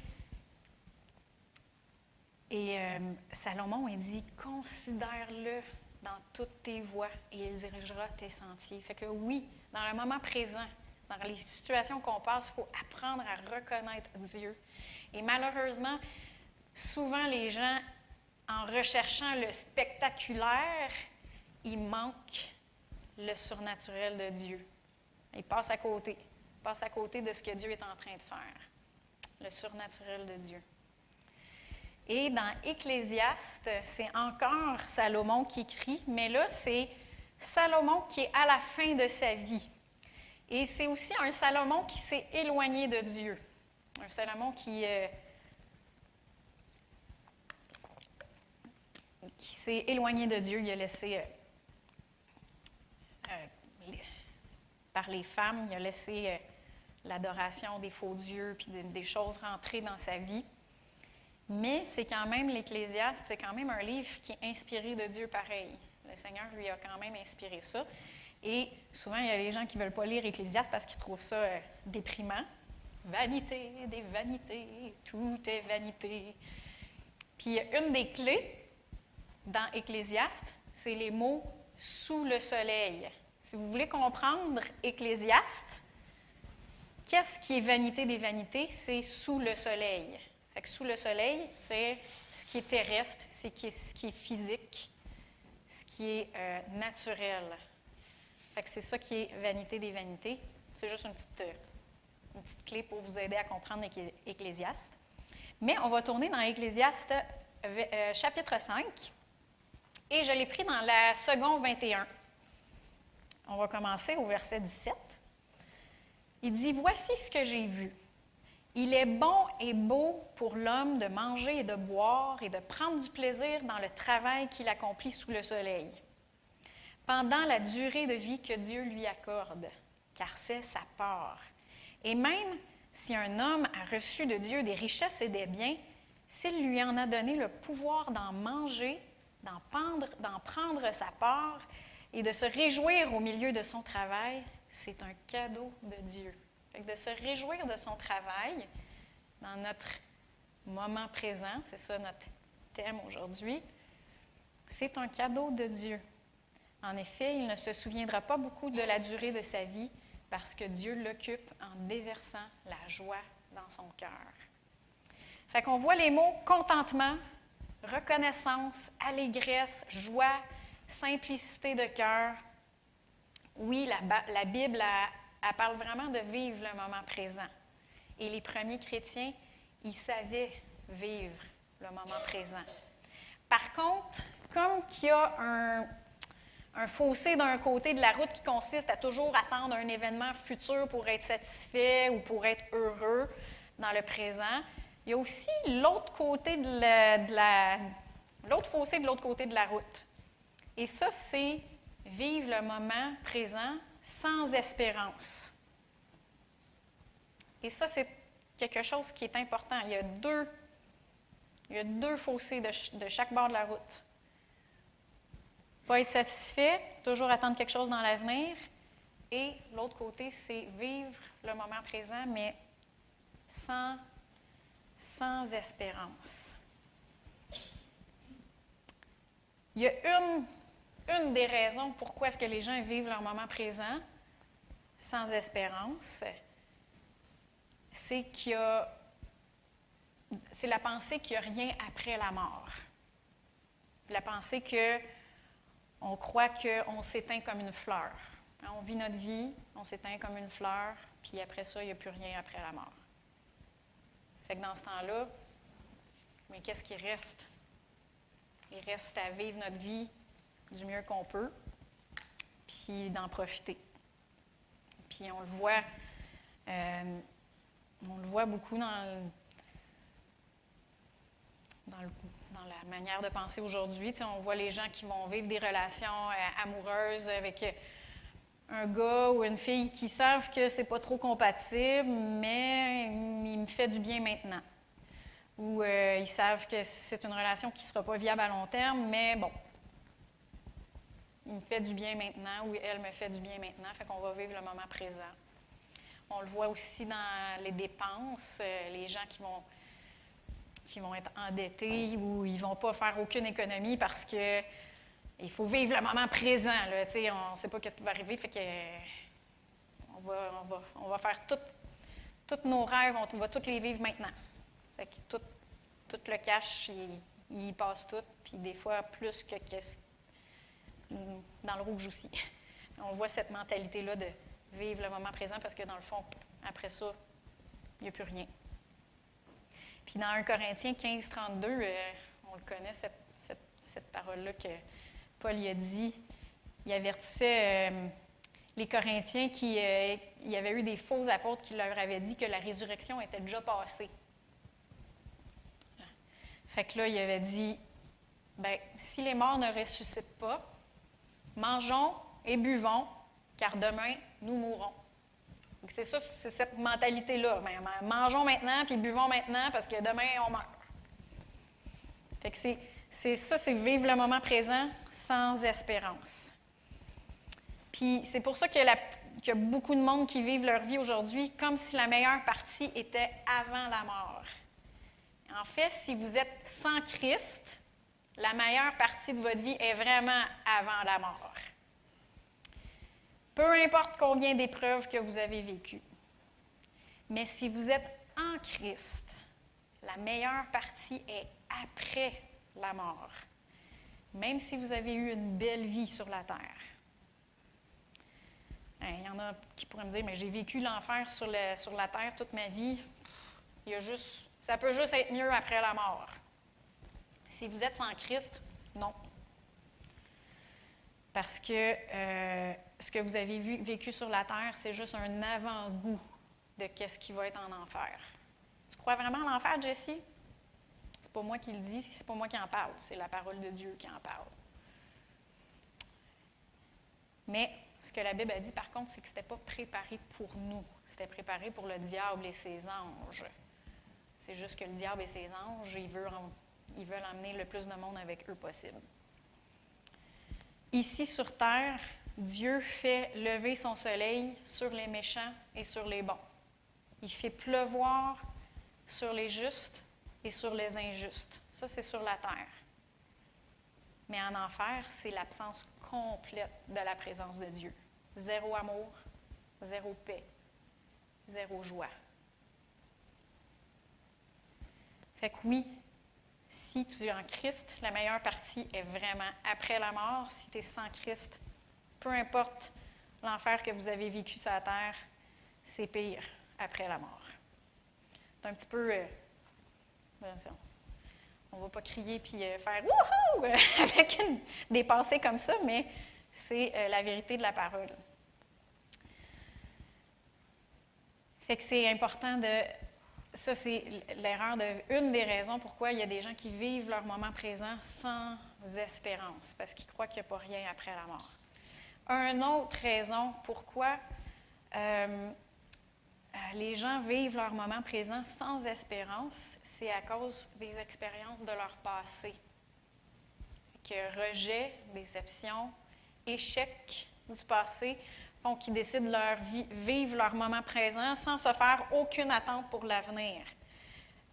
et euh, Salomon, il dit, considère-le dans toutes tes voies et il dirigera tes sentiers. Fait que oui, dans le moment présent, dans les situations qu'on passe, il faut apprendre à reconnaître Dieu. Et malheureusement, souvent les gens, en recherchant le spectaculaire, ils manquent le surnaturel de Dieu. Ils passent à côté. Ils passent à côté de ce que Dieu est en train de faire. Le surnaturel de Dieu. Et dans Ecclésiaste, c'est encore Salomon qui écrit, mais là, c'est Salomon qui est à la fin de sa vie. Et c'est aussi un Salomon qui s'est éloigné de Dieu. Un Salomon qui, euh, qui s'est éloigné de Dieu. Il a laissé, euh, euh, par les femmes, il a laissé l'adoration des faux dieux, puis des- des choses rentrer dans sa vie. Mais c'est quand même l'Ecclésiaste, c'est quand même un livre qui est inspiré de Dieu pareil. Le Seigneur lui a quand même inspiré ça. Et souvent, il y a les gens qui ne veulent pas lire Ecclésiaste parce qu'ils trouvent ça euh, déprimant. Vanité, des vanités, tout est vanité. Puis une des clés dans Ecclésiaste, c'est les mots sous le soleil. Si vous voulez comprendre Ecclésiaste, qu'est-ce qui est vanité des vanités? C'est sous le soleil. Fait que sous le soleil, c'est ce qui est terrestre, c'est ce qui est physique, ce qui est euh, naturel. Fait que c'est ça qui est vanité des vanités. C'est juste une petite, euh, une petite clé pour vous aider à comprendre Ecclé- Ecclésiaste. Mais on va tourner dans Ecclésiaste euh, chapitre 5 et je l'ai pris dans la seconde 21. On va commencer au verset 17. Il dit, Voici ce que j'ai vu. Il est bon et beau pour l'homme de manger et de boire et de prendre du plaisir dans le travail qu'il accomplit sous le soleil, pendant la durée de vie que Dieu lui accorde, car c'est sa part. Et même si un homme a reçu de Dieu des richesses et des biens, s'il lui en a donné le pouvoir d'en manger, d'en prendre, prendre sa part et de se réjouir au milieu de son travail, c'est un cadeau de Dieu. De se réjouir de son travail dans notre moment présent, c'est ça notre thème aujourd'hui, c'est un cadeau de Dieu. En effet, il ne se souviendra pas beaucoup de la durée de sa vie parce que Dieu l'occupe en déversant la joie dans son cœur. Fait qu'on voit les mots contentement, reconnaissance, allégresse, joie, simplicité de cœur. Oui, la, la Bible, elle, elle parle vraiment de vivre le moment présent. Et les premiers chrétiens, ils savaient vivre le moment présent. Par contre, comme qu'il y a un, fossé d'un côté de la route qui consiste à toujours attendre un événement futur pour être satisfait ou pour être heureux dans le présent, il y a aussi l'autre côté de la- l'autre fossé de l'autre côté de la route. Et ça, c'est vivre le moment présent sans espérance. Et ça, c'est quelque chose qui est important. Il y a deux, il y a deux fossés de, ch- de chaque bord de la route. Pas être satisfait, toujours attendre quelque chose dans l'avenir. Et l'autre côté, c'est vivre le moment présent, mais sans, sans espérance. Il y a une, une des raisons pourquoi est-ce que les gens vivent leur moment présent sans espérance, c'est qu'il y a c'est la pensée qu'il n'y a rien après la mort. La pensée que on croit qu'on s'éteint comme une fleur. Hein, On vit notre vie, on s'éteint comme une fleur, puis après ça, il n'y a plus rien après la mort. Fait que dans ce temps-là, mais qu'est-ce qui reste? Il reste à vivre notre vie du mieux qu'on peut, puis d'en profiter. Puis on le voit, euh, on le voit beaucoup dans, la manière de penser aujourd'hui. On voit les gens qui vont vivre des relations euh, amoureuses avec euh, un gars ou une fille qui savent que c'est pas trop compatible, mais il me fait du bien maintenant. Ou ils savent que c'est une relation qui ne sera pas viable à long terme, mais bon, il me fait du bien maintenant ou elle me fait du bien maintenant, fait qu'on va vivre le moment présent. On le voit aussi dans les dépenses, euh, les gens qui vont, qui vont être endettés ou ils ne vont pas faire aucune économie parce que il faut vivre le moment présent. On ne sait pas ce qui va arriver, fait que euh, on va, on va, on va faire tous nos rêves, on va tous les vivre maintenant. Fait que tout, tout le cash, il, passe tout, puis des fois plus que qu'est-ce- dans le rouge aussi. On voit cette mentalité-là de vivre le moment présent parce que dans le fond, après ça, il n'y a plus rien. Puis dans 1 Corinthiens 15, 32, euh, on le connaît, cette, cette- parole-là que Paul y a dit. Il avertissait euh, les Corinthiens qu'il y avait eu des faux apôtres qui leur avaient dit que la résurrection était déjà passée. Fait que là, il avait dit, ben, si les morts ne ressuscitent pas, mangeons et buvons, car demain, nous mourrons. C'est ça, c'est cette mentalité-là. Ben, man- mangeons maintenant, puis buvons maintenant, parce que demain, on meurt. Fait que c'est, ça, c'est vivre le moment présent sans espérance. Puis c'est pour ça qu'il y, y a beaucoup de monde qui vivent leur vie aujourd'hui comme si la meilleure partie était avant la mort. En fait, si vous êtes sans Christ, la meilleure partie de votre vie est vraiment avant la mort. Peu importe combien d'épreuves que vous avez vécues. Mais si vous êtes en Christ, la meilleure partie est après la mort. Même si vous avez eu une belle vie sur la terre. Hein, Il y en a qui pourraient me dire, mais j'ai vécu l'enfer sur, la terre toute ma vie. Il y a juste, ça peut juste être mieux après la mort. Si vous êtes sans Christ, non. Parce que euh, ce que vous avez vécu sur la terre, c'est juste un avant-goût de qu'est-ce qui va être en enfer. Tu crois vraiment en l'enfer, Jessie? C'est pas moi qui le dis, c'est pas moi qui en parle, c'est la parole de Dieu qui en parle. Mais ce que la Bible a dit, par contre, c'est que ce n'était pas préparé pour nous. C'était préparé pour le diable et ses anges. C'est juste que le diable et ses anges, ils veulent, en- ils veulent emmener le plus de monde avec eux possible. Ici sur terre, Dieu fait lever son soleil sur les méchants et sur les bons. Il fait pleuvoir sur les justes et sur les injustes. Ça, c'est sur la terre. Mais en enfer, c'est l'absence complète de la présence de Dieu. Zéro amour, zéro paix, zéro joie. Fait que oui, si tu es en Christ, la meilleure partie est vraiment après la mort. Si tu es sans Christ, peu importe l'enfer que vous avez vécu sur la terre, c'est pire après la mort. C'est un petit peu. euh, ben, on ne va pas crier puis euh, faire wouhou euh, avec des pensées comme ça, mais c'est la vérité de la parole. Fait que c'est important de. Ça, c'est l'erreur de. Une des raisons pourquoi il y a des gens qui vivent leur moment présent sans espérance, parce qu'ils croient qu'il n'y a pas rien après la mort. Une autre raison pourquoi euh, euh, les gens vivent leur moment présent sans espérance, c'est à cause des expériences de leur passé. Que rejet, déception, échec du passé qu'ils décident de leur vie, vivre leur moment présent sans se faire aucune attente pour l'avenir.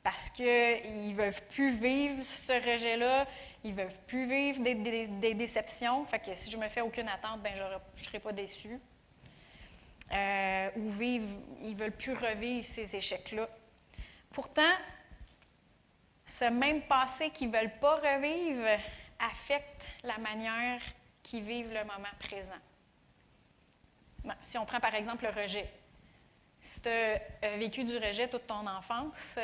Parce qu'ils ne veulent plus vivre ce rejet-là, ils ne veulent plus vivre des, des- des déceptions. Fait que si je me fais aucune attente, ben, je ne serai pas déçue. Euh, ou vivre, ils ne veulent plus revivre ces échecs-là. Pourtant, ce même passé qu'ils ne veulent pas revivre affecte la manière qu'ils vivent le moment présent. Bon, Si on prend par exemple le rejet. Si tu as vécu du rejet toute ton enfance,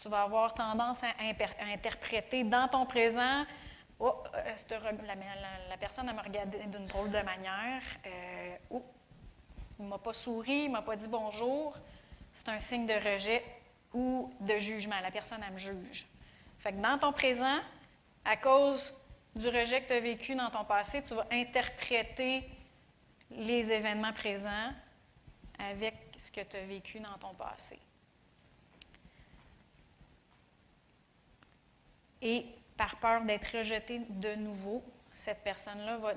tu vas avoir tendance à, interpréter dans ton présent Oh, euh, la, la- personne m'a regardé d'une drôle de manière. Euh, oh, il ne m'a pas souri, il ne m'a pas dit bonjour. C'est un signe de rejet ou de jugement. La personne, elle me juge. Fait dans ton présent, à cause du rejet que tu as vécu dans ton passé, tu vas interpréter les événements présents avec ce que tu as vécu dans ton passé. Et par peur d'être rejetée de nouveau, cette personne-là va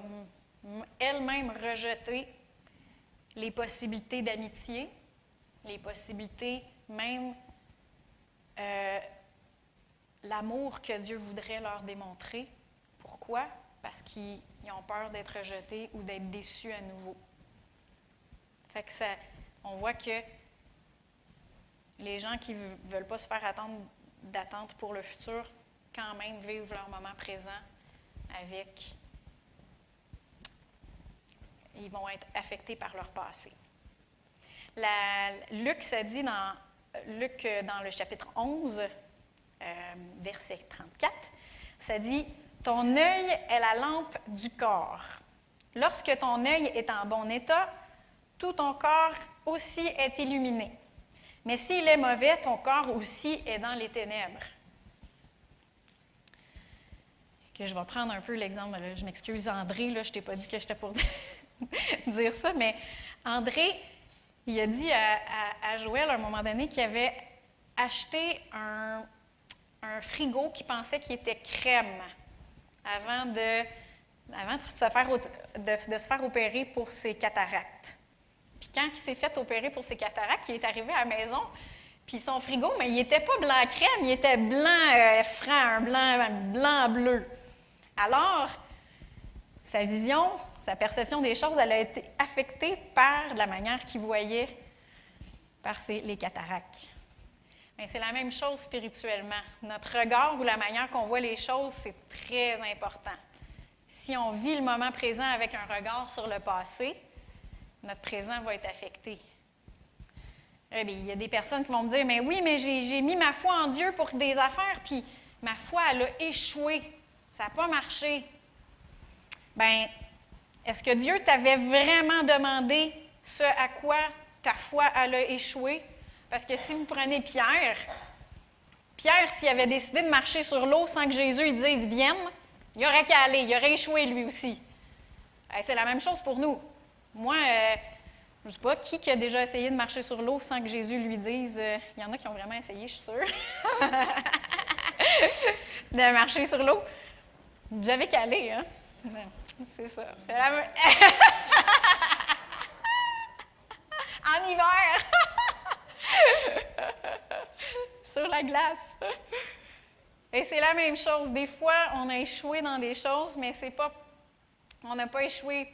elle-même rejeter les possibilités d'amitié, les possibilités même euh, l'amour que Dieu voudrait leur démontrer. Pourquoi? Parce qu'ils ils ont peur d'être rejetés ou d'être déçus à nouveau. Fait que ça, on voit que les gens qui ne veulent pas se faire attendre d'attente pour le futur, quand même vivent leur moment présent avec. Ils vont être affectés par leur passé. Luc, ça dit dans, Luc, euh, dans le chapitre 11, euh, verset 34, ça dit Ton œil est la lampe du corps. Lorsque ton œil est en bon état, tout ton corps aussi est illuminé. Mais s'il est mauvais, ton corps aussi est dans les ténèbres. Que je vais prendre un peu l'exemple. Je m'excuse, André, je ne t'ai pas dit que j'étais pour dire ça, mais André, il a dit à Joël à un moment donné qu'il avait acheté un, un frigo qui pensait qu'il était crème avant de, avant de, se faire, de- de se faire opérer pour ses cataractes. Puis quand il s'est fait opérer pour ses cataractes, il est arrivé à la maison, puis son frigo, mais il n'était pas blanc crème, il était blanc euh, un blanc, un blanc bleu. Alors, sa vision, sa perception des choses, elle a été affectée par la manière qu'il voyait par ses- les cataractes. C'est la même chose spirituellement. Notre regard ou la manière qu'on voit les choses, c'est très important. Si on vit le moment présent avec un regard sur le passé, notre présent va être affecté. Eh bien, il y a des personnes qui vont me dire, mais oui, mais j'ai mis ma foi en Dieu pour des affaires, puis ma foi, elle a échoué. Ça n'a pas marché. Ben, est-ce que Dieu t'avait vraiment demandé ce à quoi ta foi elle a échoué? Parce que si vous prenez Pierre, Pierre, s'il avait décidé de marcher sur l'eau sans que Jésus il dise vienne, il aurait qu'à aller, il aurait échoué lui aussi. C'est la même chose pour nous. Moi, euh, je ne sais pas qui a déjà essayé de marcher sur l'eau sans que Jésus lui dise. euh, il y en a qui ont vraiment essayé, je suis sûre, de marcher sur l'eau. Avez qu'à aller, hein? C'est ça. C'est la même- en hiver! sur la glace. Et c'est la même chose. Des fois, on a échoué dans des choses, mais c'est pas. On n'a pas échoué.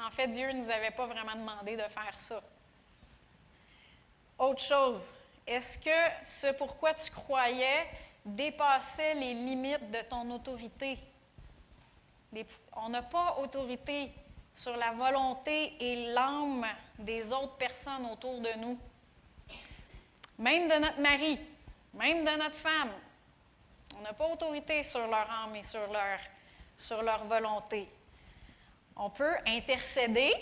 En fait, Dieu ne nous avait pas vraiment demandé de faire ça. Autre chose, est-ce que ce pourquoi tu croyais dépassait les limites de ton autorité? On n'a pas autorité sur la volonté et l'âme des autres personnes autour de nous. Même de notre mari, même de notre femme. On n'a pas autorité sur leur âme et sur leur, volonté. On peut intercéder,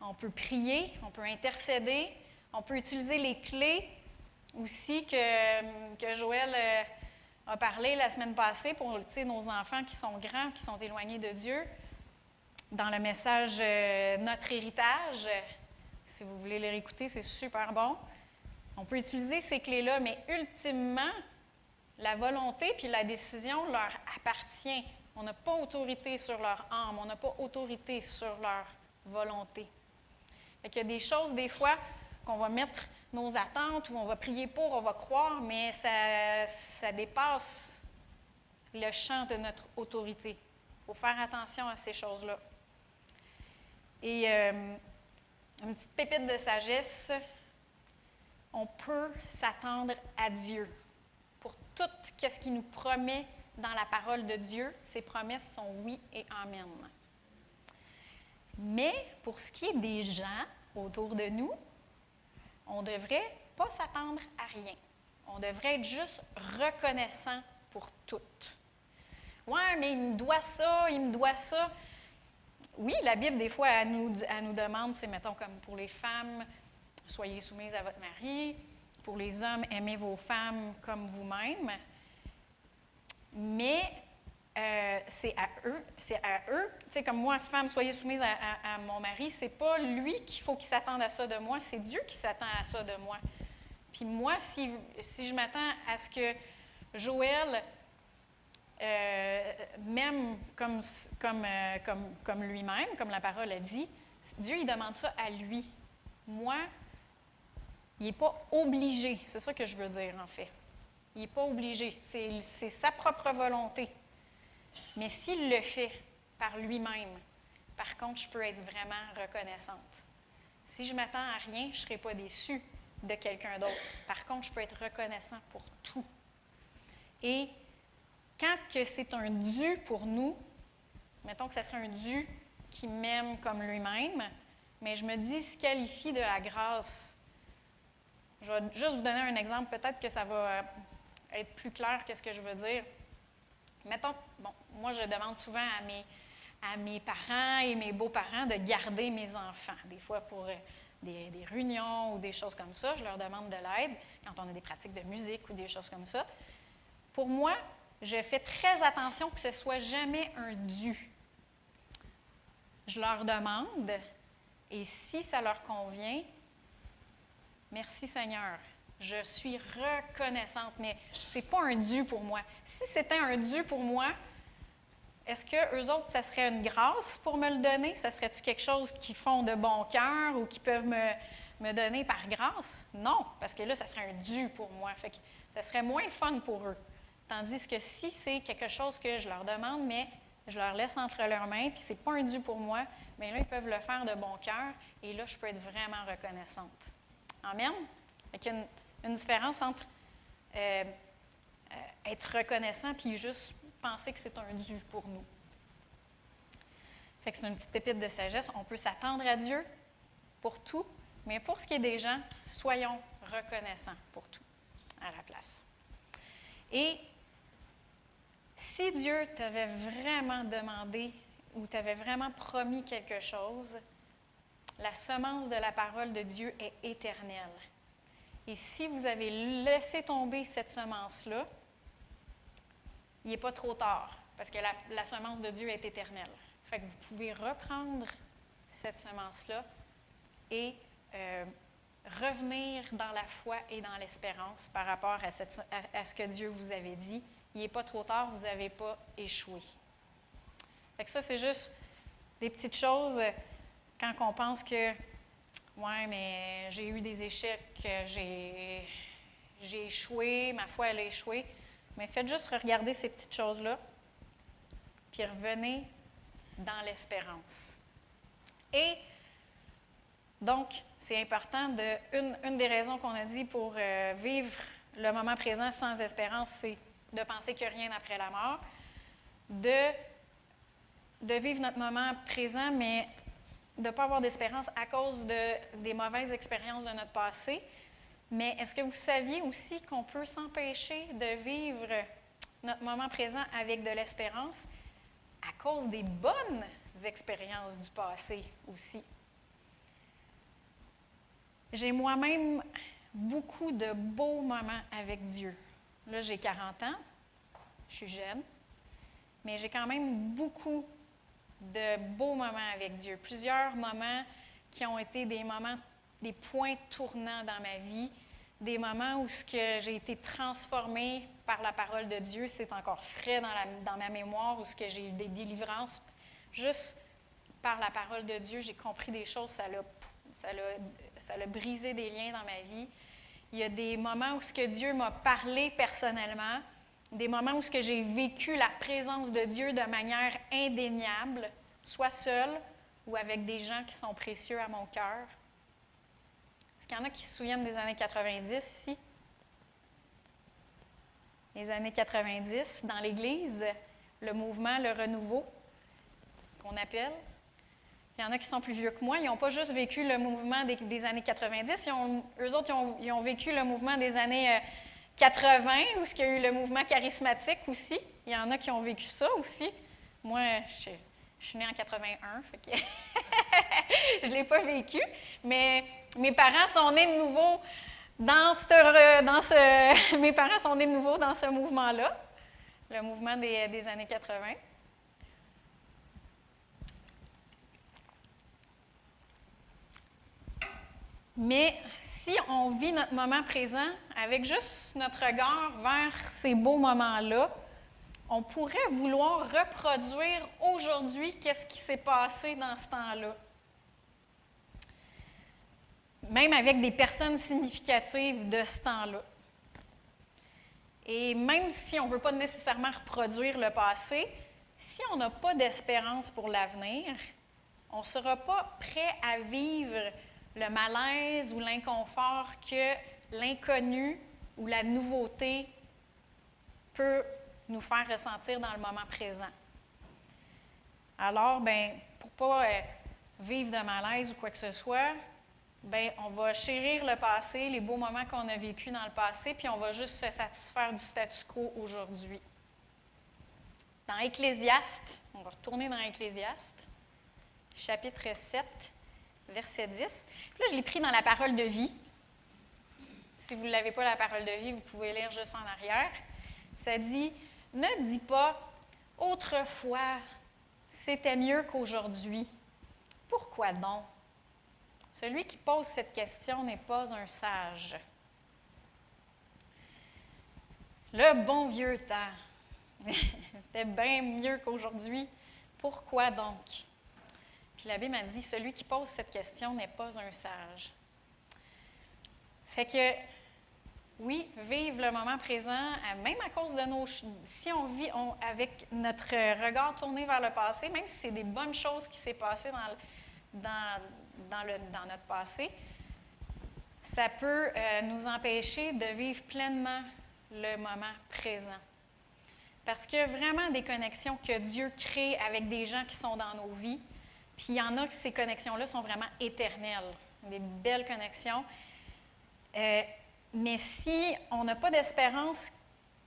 on peut prier, on peut intercéder, on peut utiliser les clés aussi que, que Joël euh, a parlé la semaine passée pour nos enfants qui sont grands, qui sont éloignés de Dieu. Dans le message euh, Notre héritage, si vous voulez les réécouter, c'est super bon. On peut utiliser ces clés-là, mais ultimement, la volonté puis la décision leur appartient. On n'a pas autorité sur leur âme, on n'a pas autorité sur leur volonté. Qu'il y a des choses, des fois, qu'on va mettre nos attentes ou on va prier pour, on va croire, mais ça, ça dépasse le champ de notre autorité. Il faut faire attention à ces choses-là. Et euh, une petite pépite de sagesse, on peut s'attendre à Dieu pour tout ce qu'il nous promet dans la parole de Dieu. Ses promesses sont oui et amen. Mais pour ce qui est des gens autour de nous, on ne devrait pas s'attendre à rien. On devrait être juste reconnaissant pour tout. Ouais, mais il me doit ça, il me doit ça. Oui, la Bible, des fois, elle nous, demande, c'est mettons comme pour les femmes, soyez soumises à votre mari. Pour les hommes, aimez vos femmes comme vous-même. Mais euh, c'est à eux, c'est à eux. Tu sais, comme moi, femme, soyez soumise à, mon mari. C'est pas lui qu'il faut qu'il s'attende à ça de moi, c'est Dieu qui s'attend à ça de moi. Puis moi, si je m'attends à ce que Joël euh, comme, euh, comme, lui-même, comme la parole a dit, Dieu, il demande ça à lui. Moi, il n'est pas obligé. C'est ça que je veux dire, en fait. Il n'est pas obligé. C'est sa propre volonté. Mais s'il le fait par lui-même, par contre, je peux être vraiment reconnaissante. Si je m'attends à rien, je ne serai pas déçue de quelqu'un d'autre. Par contre, je peux être reconnaissant pour tout. Et quand que c'est un dû pour nous, mettons que ce serait un dû qui m'aime comme lui-même, mais je me disqualifie de la grâce. Je vais juste vous donner un exemple, peut-être que ça va euh, être plus clair que ce que je veux dire. Mettons, bon, moi je demande souvent à mes, à mes parents et mes beaux-parents de garder mes enfants, des fois pour euh, des, des réunions ou des choses comme ça. Je leur demande de l'aide quand on a des pratiques de musique ou des choses comme ça. Pour moi, je fais très attention que ce soit jamais un dû. Je leur demande, et si ça leur convient, merci Seigneur. Je suis reconnaissante, mais ce n'est pas un dû pour moi. Si c'était un dû pour moi, est-ce que eux autres, ça serait une grâce pour me le donner? Ça serait-tu quelque chose qu'ils font de bon cœur ou qu'ils peuvent me, me donner par grâce? Non, parce que là, ça serait un dû pour moi. Fait que ça serait moins fun pour eux. Tandis que si c'est quelque chose que je leur demande, mais je leur laisse entre leurs mains, puis c'est pas un dû pour moi, bien là, ils peuvent le faire de bon cœur, et là, je peux être vraiment reconnaissante. Amen? Qu'il y a une, une différence entre euh, euh, être reconnaissant puis juste penser que c'est un dû pour nous. Fait que c'est une petite pépite de sagesse. On peut s'attendre à Dieu pour tout, mais pour ce qui est des gens, soyons reconnaissants pour tout à la place. Et si Dieu t'avait vraiment demandé ou t'avait vraiment promis quelque chose, la semence de la parole de Dieu est éternelle. Et si vous avez laissé tomber cette semence-là, il n'est pas trop tard, parce que la, semence de Dieu est éternelle. Fait que vous pouvez reprendre cette semence-là et euh, revenir dans la foi et dans l'espérance par rapport à ce que Dieu vous avait dit. Il n'est pas trop tard, vous n'avez pas échoué. Fait ça, c'est juste des petites choses euh, quand on pense que, ouais, mais j'ai eu des échecs, euh, j'ai, j'ai échoué, ma foi, elle a échoué. Mais faites juste regarder ces petites choses-là, puis revenez dans l'espérance. Et donc, c'est important de. Une, une des raisons qu'on a dit pour euh, vivre le moment présent sans espérance, c'est de penser qu'il n'y a rien après la mort. De, de vivre notre moment présent, mais de ne pas avoir d'espérance à cause de, des mauvaises expériences de notre passé. Mais est-ce que vous saviez aussi qu'on peut s'empêcher de vivre notre moment présent avec de l'espérance à cause des bonnes expériences du passé aussi? J'ai moi-même beaucoup de beaux moments avec Dieu. Là, j'ai 40 ans, je suis jeune, mais j'ai quand même beaucoup de beaux moments avec Dieu. Plusieurs moments qui ont été des moments, des points tournants dans ma vie, des moments où ce que j'ai été transformée par la parole de Dieu, c'est encore frais dans, dans ma mémoire, où ce que j'ai eu des délivrances. Juste par la parole de Dieu, j'ai compris des choses, ça l'a, ça l'a, ça l'a brisé des liens dans ma vie. Il y a des moments où ce que Dieu m'a parlé personnellement, des moments où ce que j'ai vécu la présence de Dieu de manière indéniable, soit seule ou avec des gens qui sont précieux à mon cœur. Est-ce qu'il y en a qui se souviennent des années 90 ici? Les années 90, dans l'Église, le mouvement, le renouveau, qu'on appelle? Il y en a qui sont plus vieux que moi. Ils n'ont pas juste vécu le mouvement des, années 90. Ils ont, eux autres, ils ont, vécu le mouvement des années euh, 80, où il y a eu le mouvement charismatique aussi. Il y en a qui ont vécu ça aussi. Moi, je, je suis née en 81, fait que je ne l'ai pas vécu. Mais mes parents sont nés de nouveau dans ce, dans ce mes parents sont nés de nouveau dans ce mouvement-là, le mouvement des années 80. Mais si on vit notre moment présent avec juste notre regard vers ces beaux moments-là, on pourrait vouloir reproduire aujourd'hui qu'est-ce qui s'est passé dans ce temps-là. Même avec des personnes significatives de ce temps-là. Et même si on ne veut pas nécessairement reproduire le passé, si on n'a pas d'espérance pour l'avenir, on ne sera pas prêt à vivre le malaise ou l'inconfort que l'inconnu ou la nouveauté peut nous faire ressentir dans le moment présent. Alors, ben, pour pas euh, vivre de malaise ou quoi que ce soit, ben, on va chérir le passé, les beaux moments qu'on a vécus dans le passé, puis on va juste se satisfaire du statu quo aujourd'hui. Dans Ecclésiaste, on va retourner dans Ecclésiaste, chapitre 7, verset 10. Puis là, je l'ai pris dans la parole de vie. Si vous ne l'avez pas, la parole de vie, vous pouvez lire juste en arrière. Ça dit Ne dis pas autrefois, c'était mieux qu'aujourd'hui. Pourquoi donc? Celui qui pose cette question n'est pas un sage. Le bon vieux temps. C'était bien mieux qu'aujourd'hui. Pourquoi donc? L'abbé m'a dit, celui qui pose cette question n'est pas un sage. Fait que, oui, vivre le moment présent, même à cause de nos... Si on vit avec notre regard tourné vers le passé, même si c'est des bonnes choses qui s'est passées dans, dans, notre passé, ça peut euh, nous empêcher de vivre pleinement le moment présent. Parce a vraiment des connexions que Dieu crée avec des gens qui sont dans nos vies. Puis il y en a que ces connexions-là sont vraiment éternelles, des belles connexions. Euh, mais si on n'a pas d'espérance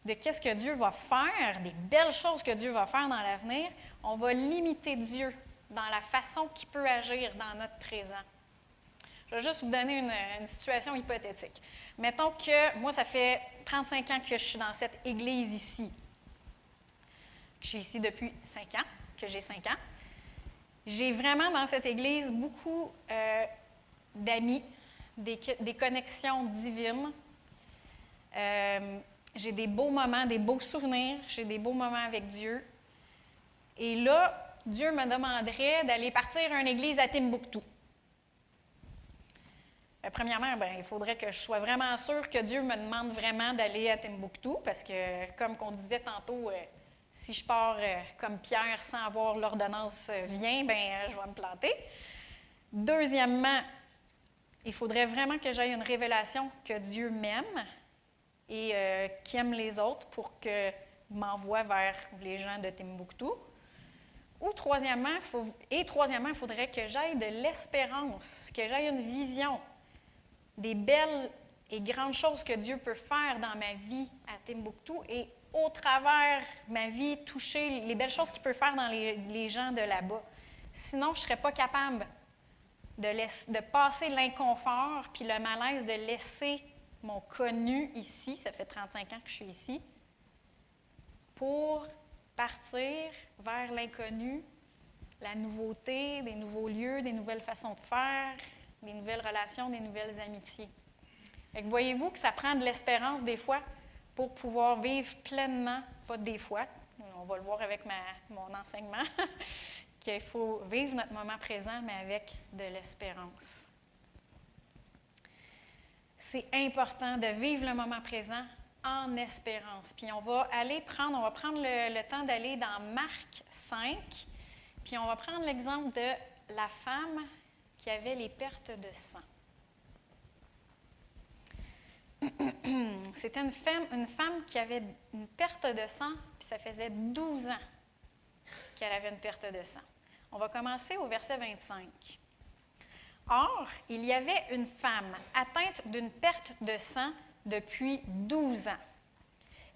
de qu'est-ce que Dieu va faire, des belles choses que Dieu va faire dans l'avenir, on va limiter Dieu dans la façon qu'il peut agir dans notre présent. Je vais juste vous donner une, une situation hypothétique. Mettons que moi, ça fait 35 ans que je suis dans cette église ici. Je suis ici depuis 5 ans, que j'ai 5 ans. J'ai vraiment dans cette église beaucoup euh, d'amis, des, connexions divines. Euh, j'ai des beaux moments, des beaux souvenirs, j'ai des beaux moments avec Dieu. Et là, Dieu me demanderait d'aller partir à une église à Timbuktu. Euh, premièrement, ben, il faudrait que je sois vraiment sûre que Dieu me demande vraiment d'aller à Timbuktu, parce que, comme on disait tantôt, si je pars euh, comme Pierre sans avoir l'ordonnance euh, vient, ben, euh, je vais me planter. Deuxièmement, il faudrait vraiment que j'aie une révélation que Dieu m'aime et qu'il aime les autres pour que m'envoie vers les gens de Timbuktu. Ou troisièmement, et troisièmement, il faudrait que j'aille de l'espérance, que j'aille une vision des belles et grandes choses que Dieu peut faire dans ma vie à Timbuktu et au travers ma vie, toucher les belles choses qu'il peut faire dans les, les gens de là-bas. Sinon, je ne serais pas capable de, laisser- de passer l'inconfort puis le malaise de laisser mon connu ici, ça fait 35 ans que je suis ici, pour partir vers l'inconnu, la nouveauté, des nouveaux lieux, des nouvelles façons de faire, des nouvelles relations, des nouvelles amitiés. Voyez-vous que ça prend de l'espérance des fois pour pouvoir vivre pleinement, pas des fois, on va le voir avec mon enseignement, qu'il faut vivre notre moment présent, mais avec de l'espérance. C'est important de vivre le moment présent en espérance. Puis on va aller prendre, on va prendre le, le temps d'aller dans Marc 5, puis on va prendre l'exemple de la femme qui avait les pertes de sang. C'était une femme, une femme qui avait une perte de sang, puis ça faisait 12 ans qu'elle avait une perte de sang. On va commencer au verset 25. Or, il y avait une femme atteinte d'une perte de sang depuis 12 ans.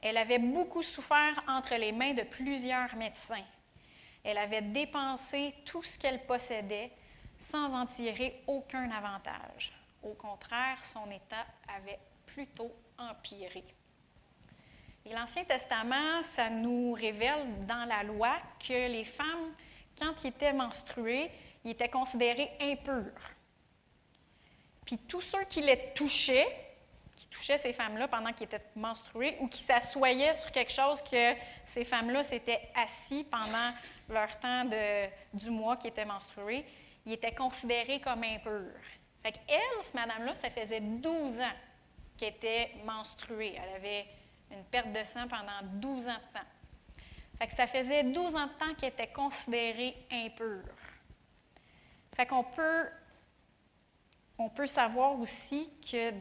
Elle avait beaucoup souffert entre les mains de plusieurs médecins. Elle avait dépensé tout ce qu'elle possédait sans en tirer aucun avantage. Au contraire, son état avait plutôt empiré. Et l'Ancien Testament, ça nous révèle dans la loi que les femmes, quand ils étaient menstruées, ils étaient considérés impurs. Puis tous ceux qui les touchaient, qui touchaient ces femmes-là pendant qu'ils étaient menstruées ou qui s'assoyaient sur quelque chose que ces femmes-là s'étaient assis pendant leur temps de- du mois qui était menstrué, ils étaient considérés comme impurs. Fait qu'elle, cette madame-là, ça faisait 12 ans qu'elle était menstruée. Elle avait une perte de sang pendant 12 ans de temps. Ça faisait 12 ans de temps qu'elle était considérée impure. Fait qu'on peut on peut savoir aussi que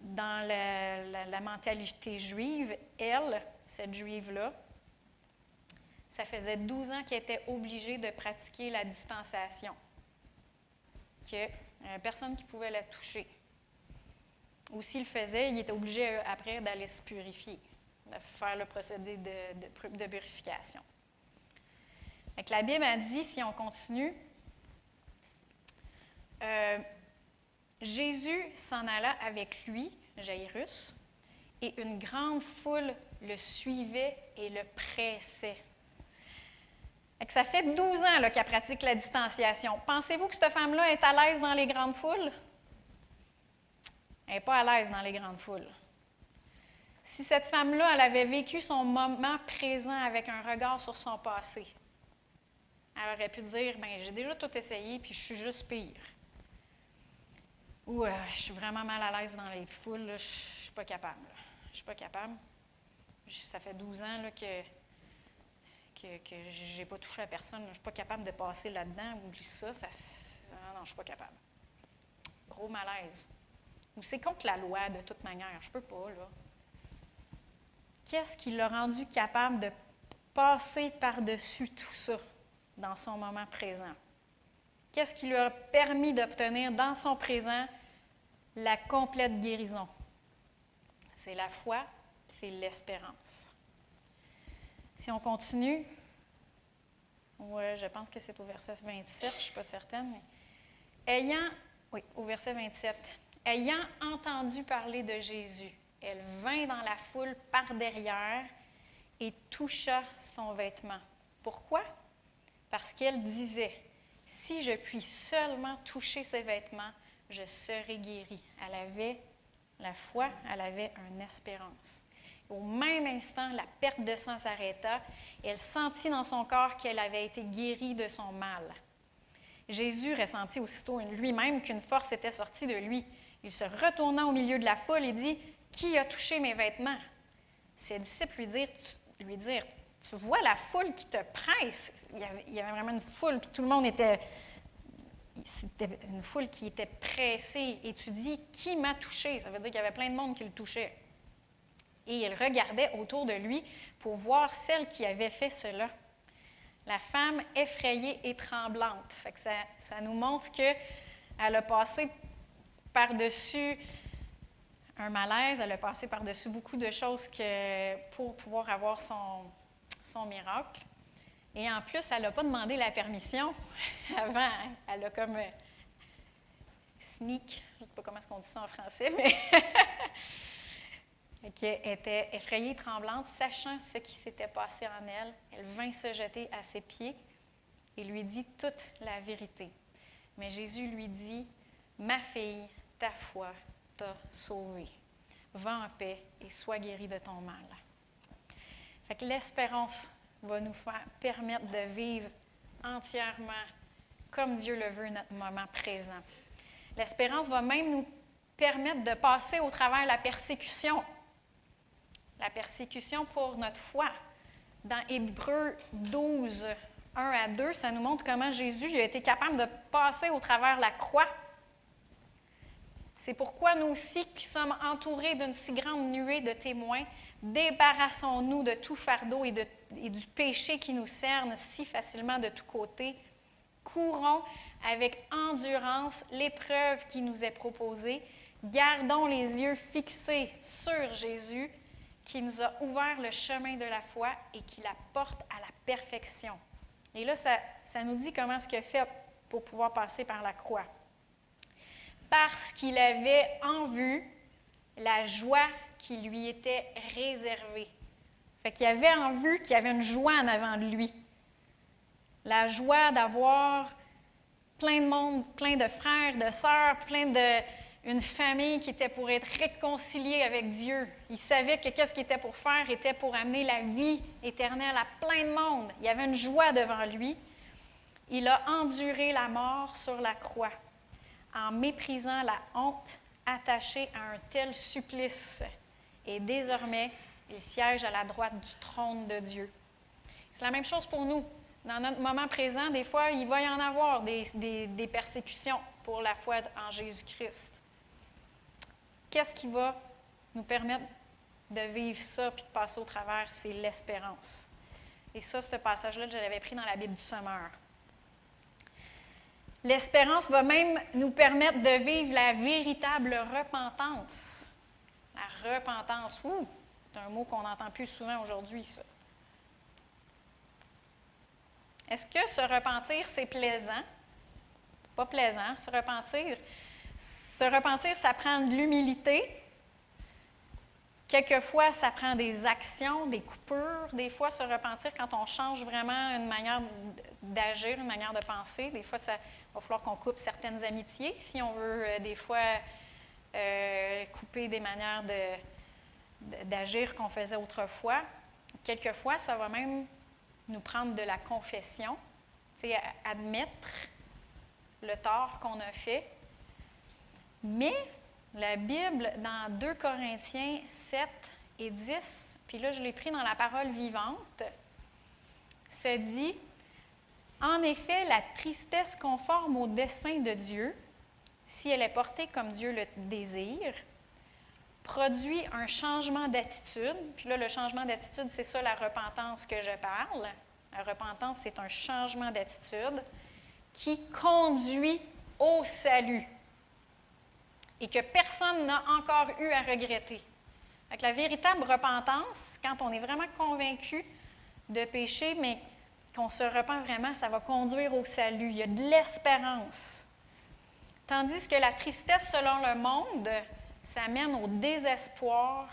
dans la, la- la mentalité juive, elle, cette juive-là, ça faisait 12 ans qu'elle était obligée de pratiquer la distanciation, que euh, personne qui pouvait la toucher. Ou s'il le faisait, il était obligé euh, après d'aller se purifier, de faire le procédé de, de pur- de purification. Que la Bible a dit, si on continue, euh, Jésus s'en alla avec lui, Jairus, et une grande foule le suivait et le pressait. Que ça fait 12 ans qu'elle pratique la distanciation. Pensez-vous que cette femme-là est à l'aise dans les grandes foules? Elle n'est pas à l'aise dans les grandes foules. Si cette femme-là, elle avait vécu son moment présent avec un regard sur son passé, elle aurait pu dire ben, J'ai déjà tout essayé, puis je suis juste pire. Ou euh, je suis vraiment mal à l'aise dans les foules, je ne suis pas capable. Je suis pas capable. Je- Ça fait 12 ans que, que, que j'ai pas touché à personne. Je suis pas capable de passer là-dedans. Oublie ça. ça ah non, je suis pas capable. Gros malaise. Ou c'est contre la loi de toute manière? Je peux pas, là. Qu'est-ce qui l'a rendu capable de passer par-dessus tout ça dans son moment présent? Qu'est-ce qui lui a permis d'obtenir dans son présent la complète guérison? C'est la foi, c'est l'espérance. Si on continue, ouais, je pense que c'est au verset 27, je ne suis pas certaine, mais ayant, oui, au verset 27, ayant entendu parler de Jésus, elle vint dans la foule par derrière et toucha son vêtement. Pourquoi? Parce qu'elle disait, si je puis seulement toucher ses vêtements, je serai guérie. Elle avait la foi, elle avait une espérance. Au même instant, la perte de sang s'arrêta elle sentit dans son corps qu'elle avait été guérie de son mal. Jésus ressentit aussitôt lui-même qu'une force était sortie de lui. Il se retourna au milieu de la foule et dit Qui a touché mes vêtements Ses disciples lui dirent, tu, lui tu vois la foule qui te presse. Il y avait, vraiment une foule, puis tout le monde était. C'était une foule qui était pressée. Et tu dis Qui m'a touché Ça veut dire qu'il y avait plein de monde qui le touchait. Et il regardait autour de lui pour voir celle qui avait fait cela. La femme effrayée et tremblante. Que ça, ça nous montre qu'elle a passé par-dessus un malaise, elle a passé par-dessus beaucoup de choses pour pouvoir avoir son, son miracle. Et en plus, elle n'a pas demandé la permission avant. hein. Elle a comme euh, sneak, je ne sais pas comment est-ce qu'on dit ça en français, mais qui était effrayée, tremblante, sachant ce qui s'était passé en elle. Elle vint se jeter à ses pieds et lui dit toute la vérité. Mais Jésus lui dit, Ma fille, ta foi t'a sauvée. Va en paix et sois guérie de ton mal. L'espérance va nous permettre de vivre entièrement comme Dieu le veut notre moment présent. L'espérance va même nous permettre de passer au travers la persécution. La persécution pour notre foi. Dans Hébreux 12, 1 à 2, ça nous montre comment Jésus a été capable de passer au travers la croix. C'est pourquoi nous aussi, qui sommes entourés d'une si grande nuée de témoins, débarrassons-nous de tout fardeau et, du péché qui nous cerne si facilement de tous côtés. Courons avec endurance l'épreuve qui nous est proposée. Gardons les yeux fixés sur Jésus qui nous a ouvert le chemin de la foi et qui la porte à la perfection. Et là, ça, ça nous dit comment ce qu'il a fait pour pouvoir passer par la croix. Parce qu'il avait en vue la joie qui lui était réservée. Fait qu'il avait en vue qu'il y avait une joie en avant de lui. La joie d'avoir plein de monde, plein de frères, de sœurs, plein de une famille qui était pour être réconciliée avec Dieu. Il savait que qu'est-ce qu'il était pour faire était pour amener la vie éternelle à plein de monde. Il y avait une joie devant lui. Il a enduré la mort sur la croix en méprisant la honte attachée à un tel supplice. Et désormais, il siège à la droite du trône de Dieu. C'est la même chose pour nous. Dans notre moment présent, des fois, il va y en avoir des, des- persécutions pour la foi en Jésus-Christ. Qu'est-ce qui va nous permettre de vivre ça puis de passer au travers? C'est l'espérance. Et ça, ce passage-là, je l'avais pris dans la Bible du Sommeur. L'espérance va même nous permettre de vivre la véritable repentance. La repentance, ouh, c'est un mot qu'on n'entend plus souvent aujourd'hui. Est-ce que se repentir, c'est plaisant? Pas plaisant, se repentir. Se repentir, ça prend de l'humilité. Quelquefois, ça prend des actions, des coupures. Des fois, se repentir, quand on change vraiment une manière d'agir, une manière de penser, des fois, ça va falloir qu'on coupe certaines amitiés si on veut, euh, des fois, euh, couper des manières de, d'agir qu'on faisait autrefois. Quelquefois, ça va même nous prendre de la confession, admettre le tort qu'on a fait. Mais la Bible, dans 2 Corinthiens 7 et 10, puis là, je l'ai pris dans la parole vivante, ça dit En effet, la tristesse conforme au dessein de Dieu, si elle est portée comme Dieu le désire, produit un changement d'attitude. Puis là, le changement d'attitude, c'est ça la repentance que je parle. La repentance, c'est un changement d'attitude qui conduit au salut et que personne n'a encore eu à regretter. Que la véritable repentance, quand on est vraiment convaincu de péché, mais qu'on se repent vraiment, ça va conduire au salut. Il y a de l'espérance. Tandis que la tristesse selon le monde, ça mène au désespoir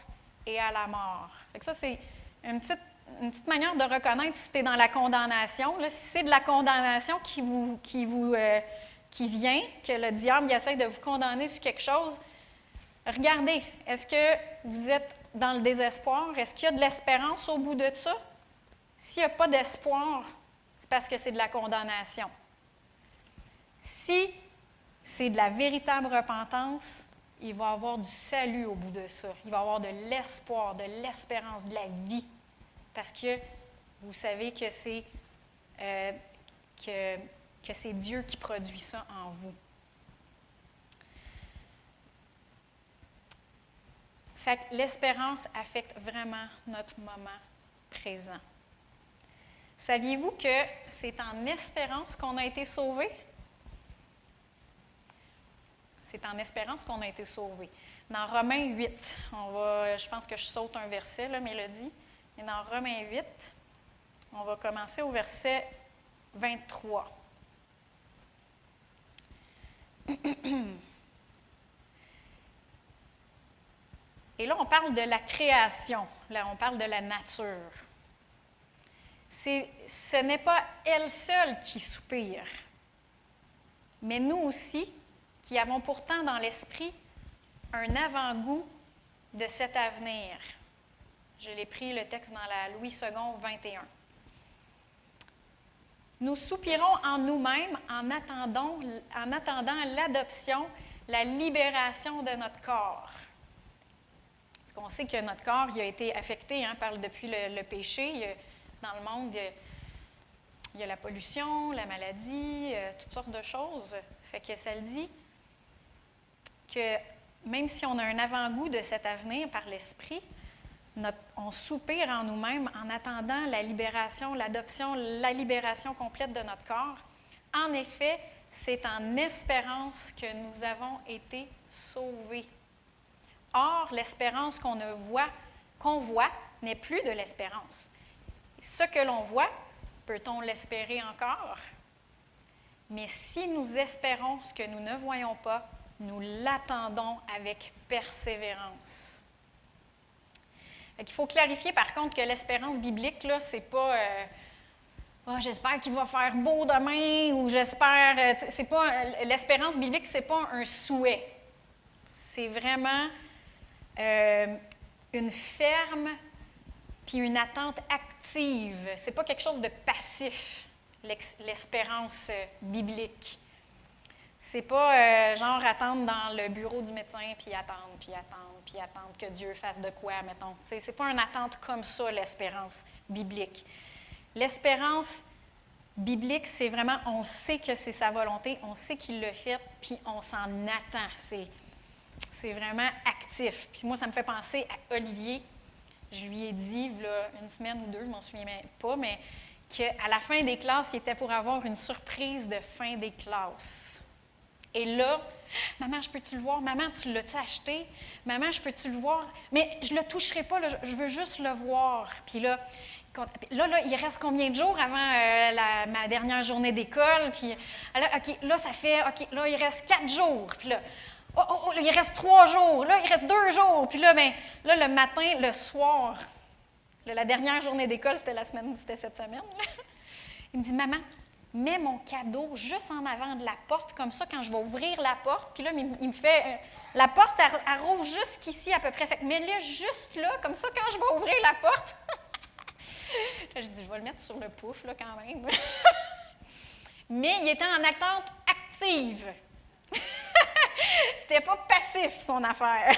et à la mort. Fait que ça, c'est une petite, manière de reconnaître si tu es dans la condamnation. Si c'est de la condamnation euh, qui vient, que le diable essaie de vous condamner sur quelque chose, regardez, est-ce que vous êtes dans le désespoir? Est-ce qu'il y a de l'espérance au bout de ça? S'il n'y a pas d'espoir, c'est parce que c'est de la condamnation. Si c'est de la véritable repentance, il va y avoir du salut au bout de ça. Il va y avoir de l'espoir, de l'espérance, de la vie. Parce que vous savez que c'est euh, que, que Dieu qui produit ça en vous. L'espérance affecte vraiment notre moment présent. Saviez-vous que c'est en espérance qu'on a été sauvé? C'est en espérance qu'on a été sauvé. Dans Romains 8, on va, je pense que je saute un verset, là, Mélodie. Et dans Romains 8, on va commencer au verset 23. Et là, on parle de la création. Là, on parle de la nature. Ce n'est pas elle seule qui soupire, mais nous aussi, qui avons pourtant dans l'esprit un avant-goût de cet avenir. Je l'ai pris le texte dans la Louis II 21. Nous soupirons en nous-mêmes en attendant, en attendant l'adoption, la libération de notre corps. Parce qu'on sait que notre corps a été affecté hein, depuis le, péché. Dans le monde, il y, a, la pollution, la maladie, euh, toutes sortes de choses. Fait que ça le dit que même si on a un avant-goût de cet avenir par l'esprit, on soupire en nous-mêmes en attendant la libération, l'adoption, la libération complète de notre corps. En effet, c'est en espérance que nous avons été sauvés. Or, l'espérance qu'on voit, qu'on voit, n'est plus de l'espérance. Ce que l'on voit, peut-on l'espérer encore? Mais si nous espérons ce que nous ne voyons pas, nous l'attendons avec persévérance. Il faut clarifier par contre que l'espérance biblique, là, c'est pas Ah, j'espère qu'il va faire beau demain ou j'espère. euh, c'est pas l'espérance biblique, c'est pas un souhait. C'est vraiment euh, une ferme puis une attente active. C'est pas quelque chose de passif, l'espérance euh, biblique. C'est pas euh, genre attendre dans le bureau du médecin, puis attendre, puis attendre, puis attendre que Dieu fasse de quoi, mettons. C'est pas une attente comme ça, l'espérance biblique. L'espérance biblique, c'est vraiment, on sait que c'est sa volonté, on sait qu'il l'a fait, puis on s'en attend. C'est vraiment actif. Puis moi, ça me fait penser à Olivier. Je lui ai dit, une semaine ou deux, je m'en souviens même pas, mais qu'à la fin des classes, il était pour avoir une surprise de fin des classes. Et là, maman, je peux-tu le voir? Maman, tu l'as-tu acheté? Maman, je peux-tu le voir? Mais je ne le toucherai pas, je- veux juste le voir. Puis là, là, là, il reste combien de jours avant euh, ma dernière journée d'école? Puis là, OK, là, ça fait, OK, là, il reste quatre jours. Puis là, oh, oh, oh, il reste trois jours. Là, il reste deux jours. Puis là, ben, là, le matin, le soir, la dernière journée d'école, c'était la semaine, c'était cette semaine. Il me dit, maman, mets mon cadeau juste en avant de la porte, comme ça, quand je vais ouvrir la porte, puis là, il, me fait. euh, la porte, elle, rouvre jusqu'ici à peu près. Fait mets-le juste là, comme ça, quand je vais ouvrir la porte. je dis, je vais le mettre sur le pouf, là, quand même. Mais il était en attente active. C'était pas passif, son affaire.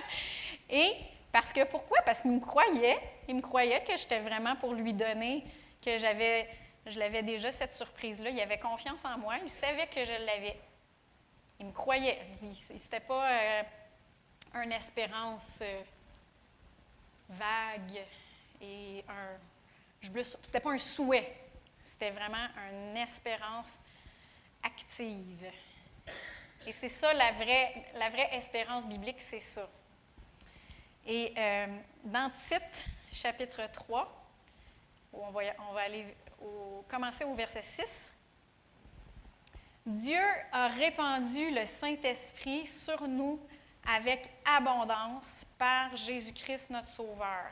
Et parce que pourquoi? Parce qu'il me croyait. Il me croyait que j'étais vraiment pour lui donner, que j'avais, je l'avais déjà cette surprise-là. Il avait confiance en moi. Il savait que je l'avais. Il me croyait. C'était pas euh, une espérance euh, vague et un. C'était pas un souhait. C'était vraiment une espérance active. Et c'est ça la vraie, la vraie espérance biblique, c'est ça. Et euh, dans Tite, chapitre 3, où on va, on va aller commencer au verset 6, Dieu a répandu le Saint-Esprit sur nous avec abondance par Jésus-Christ notre Sauveur,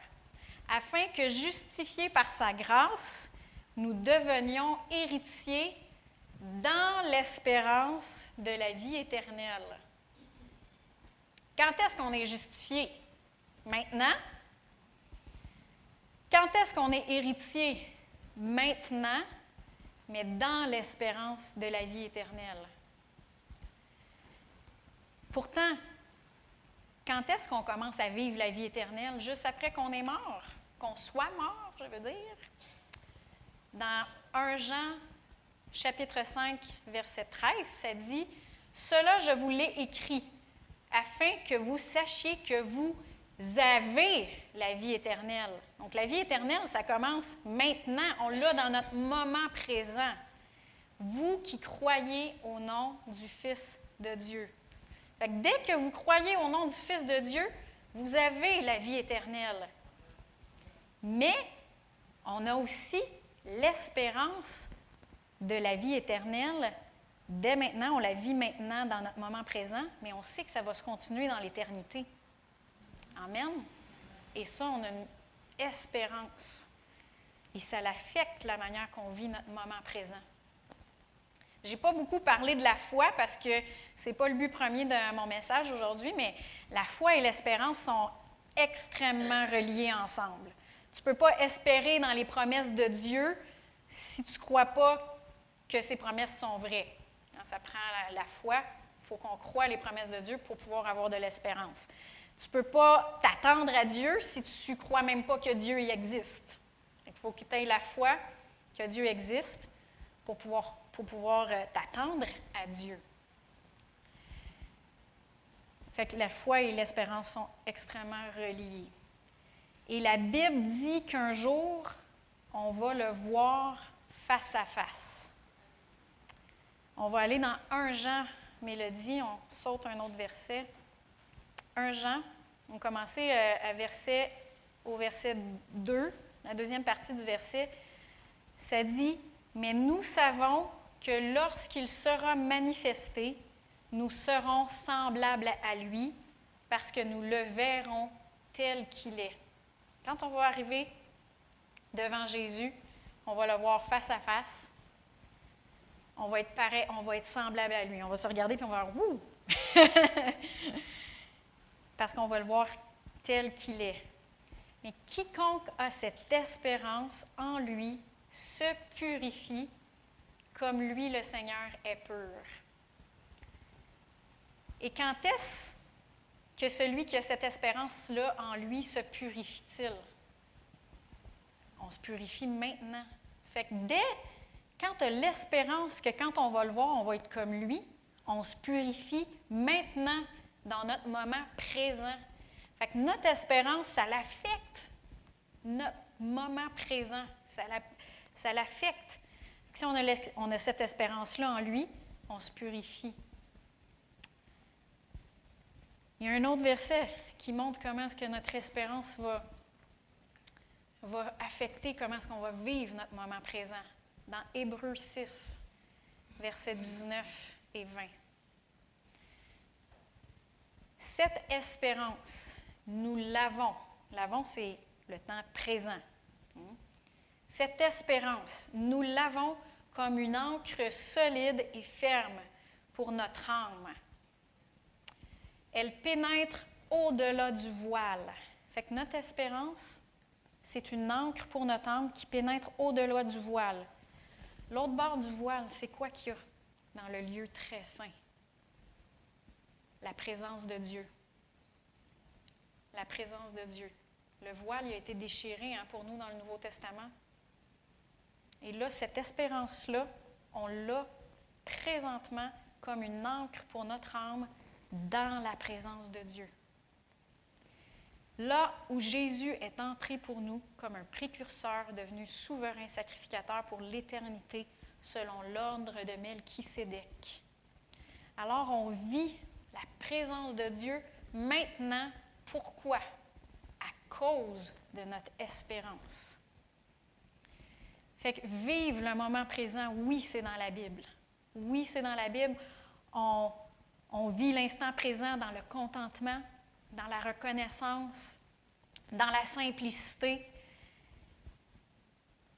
afin que, justifiés par sa grâce, nous devenions héritiers dans l'espérance de la vie éternelle. Quand est-ce qu'on est justifié? Maintenant? Quand est-ce qu'on est héritier? Maintenant, mais dans l'espérance de la vie éternelle. Pourtant, quand est-ce qu'on commence à vivre la vie éternelle? Juste après qu'on est mort, qu'on soit mort, je veux dire? Dans 1 Jean chapitre 5, verset 13, ça dit, Cela je vous l'ai écrit, afin que vous sachiez que vous avez la vie éternelle. Donc la vie éternelle, ça commence maintenant, on l'a dans notre moment présent. Vous qui croyez au nom du Fils de Dieu. Dès que vous croyez au nom du Fils de Dieu, vous avez la vie éternelle. Mais on a aussi l'espérance de la vie éternelle dès maintenant. On la vit maintenant dans notre moment présent, mais on sait que ça va se continuer dans l'éternité. Amen. Et ça, on a une espérance. Et ça l'affecte la manière qu'on vit notre moment présent. Je n'ai pas beaucoup parlé de la foi parce que ce n'est pas le but premier de mon message aujourd'hui, mais la foi et l'espérance sont extrêmement reliés ensemble. Tu peux pas espérer dans les promesses de Dieu si tu crois pas que ces promesses sont vraies. Quand ça prend la, foi, il faut qu'on croie les promesses de Dieu pour pouvoir avoir de l'espérance. Tu ne peux pas t'attendre à Dieu si tu ne crois même pas que Dieu existe. Il faut que tu aies la foi que Dieu existe pour pouvoir, euh, t'attendre à Dieu. Fait la foi et l'espérance sont extrêmement reliées. Et la Bible dit qu'un jour, on va le voir face à face. On va aller dans 1 Jean, Mélodie, on saute un autre verset. 1 Jean, on commençait euh, à au verset 2, la deuxième partie du verset. Ça dit Mais nous savons que lorsqu'il sera manifesté, nous serons semblables à lui parce que nous le verrons tel qu'il est. Quand on va arriver devant Jésus, on va le voir face à face. On va être pareil, on va être semblable à lui. On va se regarder puis on va voir Ouh! Parce qu'on va le voir tel qu'il est. Mais quiconque a cette espérance en lui se purifie comme lui, le Seigneur, est pur. Et quand est-ce que celui qui a cette espérance-là en lui se purifie-t-il? On se purifie maintenant. Fait que dès quand tu as l'espérance que quand on va le voir, on va être comme lui, on se purifie maintenant dans notre moment présent. Fait que notre espérance, ça l'affecte notre moment présent. Ça la- ça l'affecte. Si on a, cette espérance-là en lui, on se purifie. Il y a un autre verset qui montre comment est-ce que notre espérance va affecter comment est-ce qu'on va vivre notre moment présent. Dans Hébreux 6, versets 19 et 20. Cette espérance, nous l'avons. L'avons, c'est le temps présent. Hmm? Cette espérance, nous l'avons comme une ancre solide et ferme pour notre âme. Elle pénètre au-delà du voile. Fait que notre espérance, c'est une ancre pour notre âme qui pénètre au-delà du voile. L'autre bord du voile, c'est quoi qu'il y a dans le lieu très saint? La présence de Dieu. La présence de Dieu. Le voile il a été déchiré hein, pour nous dans le Nouveau Testament. Et là, cette espérance-là, on l'a présentement comme une ancre pour notre âme dans la présence de Dieu. Là où Jésus est entré pour nous comme un précurseur devenu souverain sacrificateur pour l'éternité selon l'ordre de Melchisédek. Alors on vit la présence de Dieu maintenant. Pourquoi? À cause de notre espérance. Fait que vivre le moment présent, oui, c'est dans la Bible. Oui, c'est dans la Bible. On, on vit l'instant présent dans le contentement, dans la reconnaissance, dans la simplicité,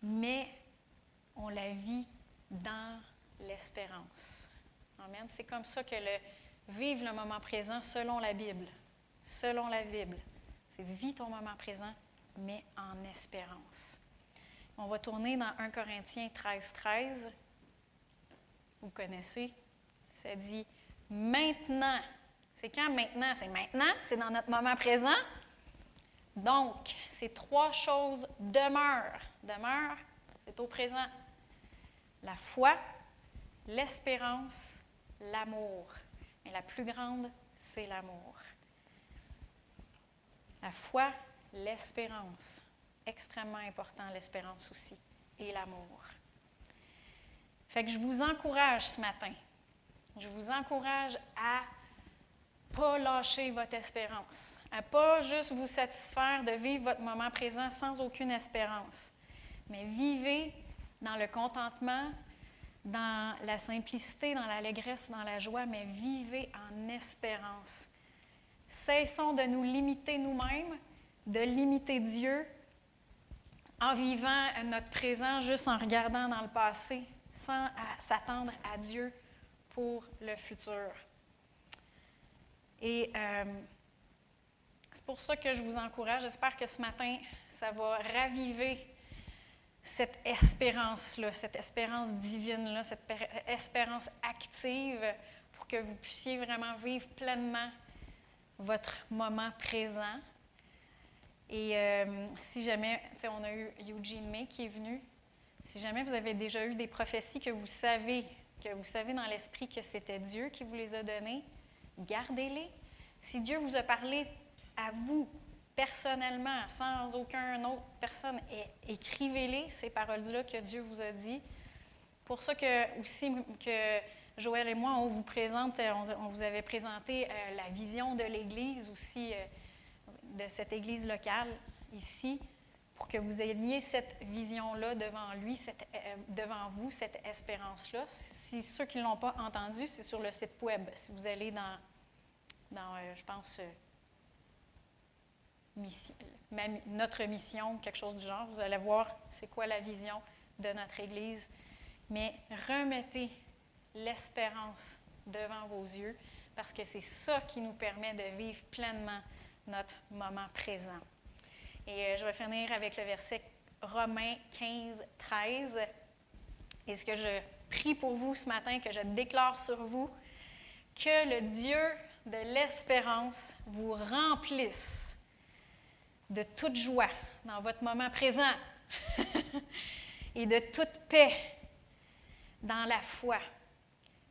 mais on la vit dans l'espérance. Amen. C'est comme ça que le vivre le moment présent selon la Bible. Selon la Bible. C'est vis ton moment présent, mais en espérance. On va tourner dans 1 Corinthiens 13, 13. Vous connaissez. Ça dit maintenant. C'est quand maintenant? C'est maintenant, c'est dans notre moment présent? Donc, ces trois choses demeurent. Demeurent, c'est au présent. La foi, l'espérance, l'amour. Mais la plus grande, c'est l'amour. La foi, l'espérance. Extrêmement important, l'espérance aussi. Et l'amour. Fait que je vous encourage ce matin. Je vous encourage à pas lâcher votre espérance, à pas juste vous satisfaire de vivre votre moment présent sans aucune espérance, mais vivez dans le contentement, dans la simplicité, dans l'allégresse, dans la joie, mais vivez en espérance. Cessons de nous limiter nous-mêmes, de limiter Dieu en vivant notre présent juste en regardant dans le passé, sans s'attendre à Dieu pour le futur. Et euh, c'est pour ça que je vous encourage. J'espère que ce matin, ça va raviver cette espérance-là, cette espérance divine-là, cette espérance active pour que vous puissiez vraiment vivre pleinement votre moment présent. Et euh, si jamais, on a eu Eugene May qui est venu, si jamais vous avez déjà eu des prophéties que vous savez, que vous savez dans l'esprit que c'était Dieu qui vous les a données, gardez-les. Si Dieu vous a parlé à vous personnellement, sans aucune autre personne, écrivez-les, ces paroles-là que Dieu vous a dit. Pour ça que aussi que Joël et moi, on vous présente, euh, on vous avait présenté euh, la vision de l'Église aussi, euh, de cette Église locale ici, pour que vous ayez cette vision-là devant lui, euh, devant vous, cette espérance-là. Si ceux qui ne l'ont pas entendu, c'est sur le site web. Si vous allez dans, dans euh, je pense, euh, mission- ma- notre mission, quelque chose du genre, vous allez voir c'est quoi la vision de notre Église. Mais remettez l'espérance devant vos yeux parce que c'est ça qui nous permet de vivre pleinement notre moment présent. Et euh, je vais finir avec le verset Romains 15, 13. Et ce que je prie pour vous ce matin, que je déclare sur vous, que le Dieu de l'espérance vous remplisse de toute joie dans votre moment présent et de toute paix dans la foi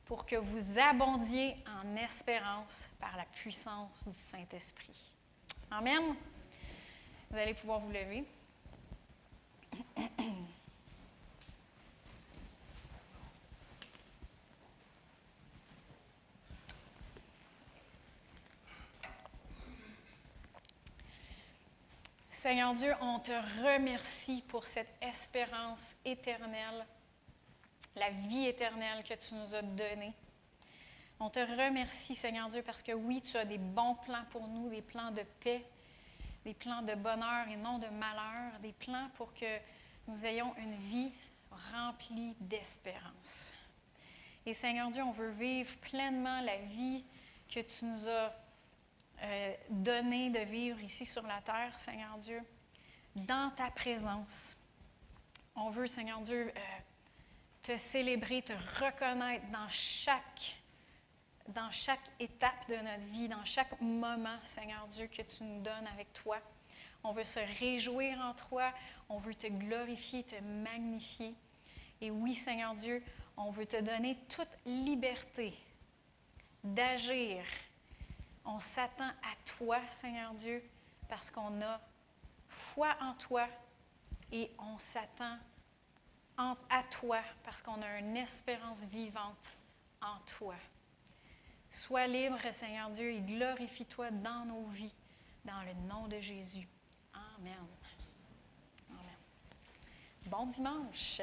pour que vous abondiez en espérance par la puissance du Saint-Esprit. Amen. Vous allez pouvoir vous lever. Seigneur Dieu, on te remercie pour cette espérance éternelle, la vie éternelle que tu nous as donnée. On te remercie, Seigneur Dieu, parce que oui, tu as des bons plans pour nous, des plans de paix, des plans de bonheur et non de malheur, des plans pour que nous ayons une vie remplis d'espérance. Et Seigneur Dieu, on veut vivre pleinement la vie que tu nous as euh, donnée de vivre ici sur la terre, Seigneur Dieu, dans ta présence. On veut, Seigneur Dieu, euh, te célébrer, te reconnaître dans chaque, dans chaque étape de notre vie, dans chaque moment, Seigneur Dieu, que tu nous donnes avec toi. On veut se réjouir en toi, on veut te glorifier, te magnifier. Et oui, Seigneur Dieu, on veut te donner toute liberté d'agir. On s'attend à toi, Seigneur Dieu, parce qu'on a foi en toi et on s'attend en- à toi parce qu'on a une espérance vivante en toi. Sois libre, Seigneur Dieu, et glorifie-toi dans nos vies, dans le nom de Jésus. Amen. Amen. Bon dimanche.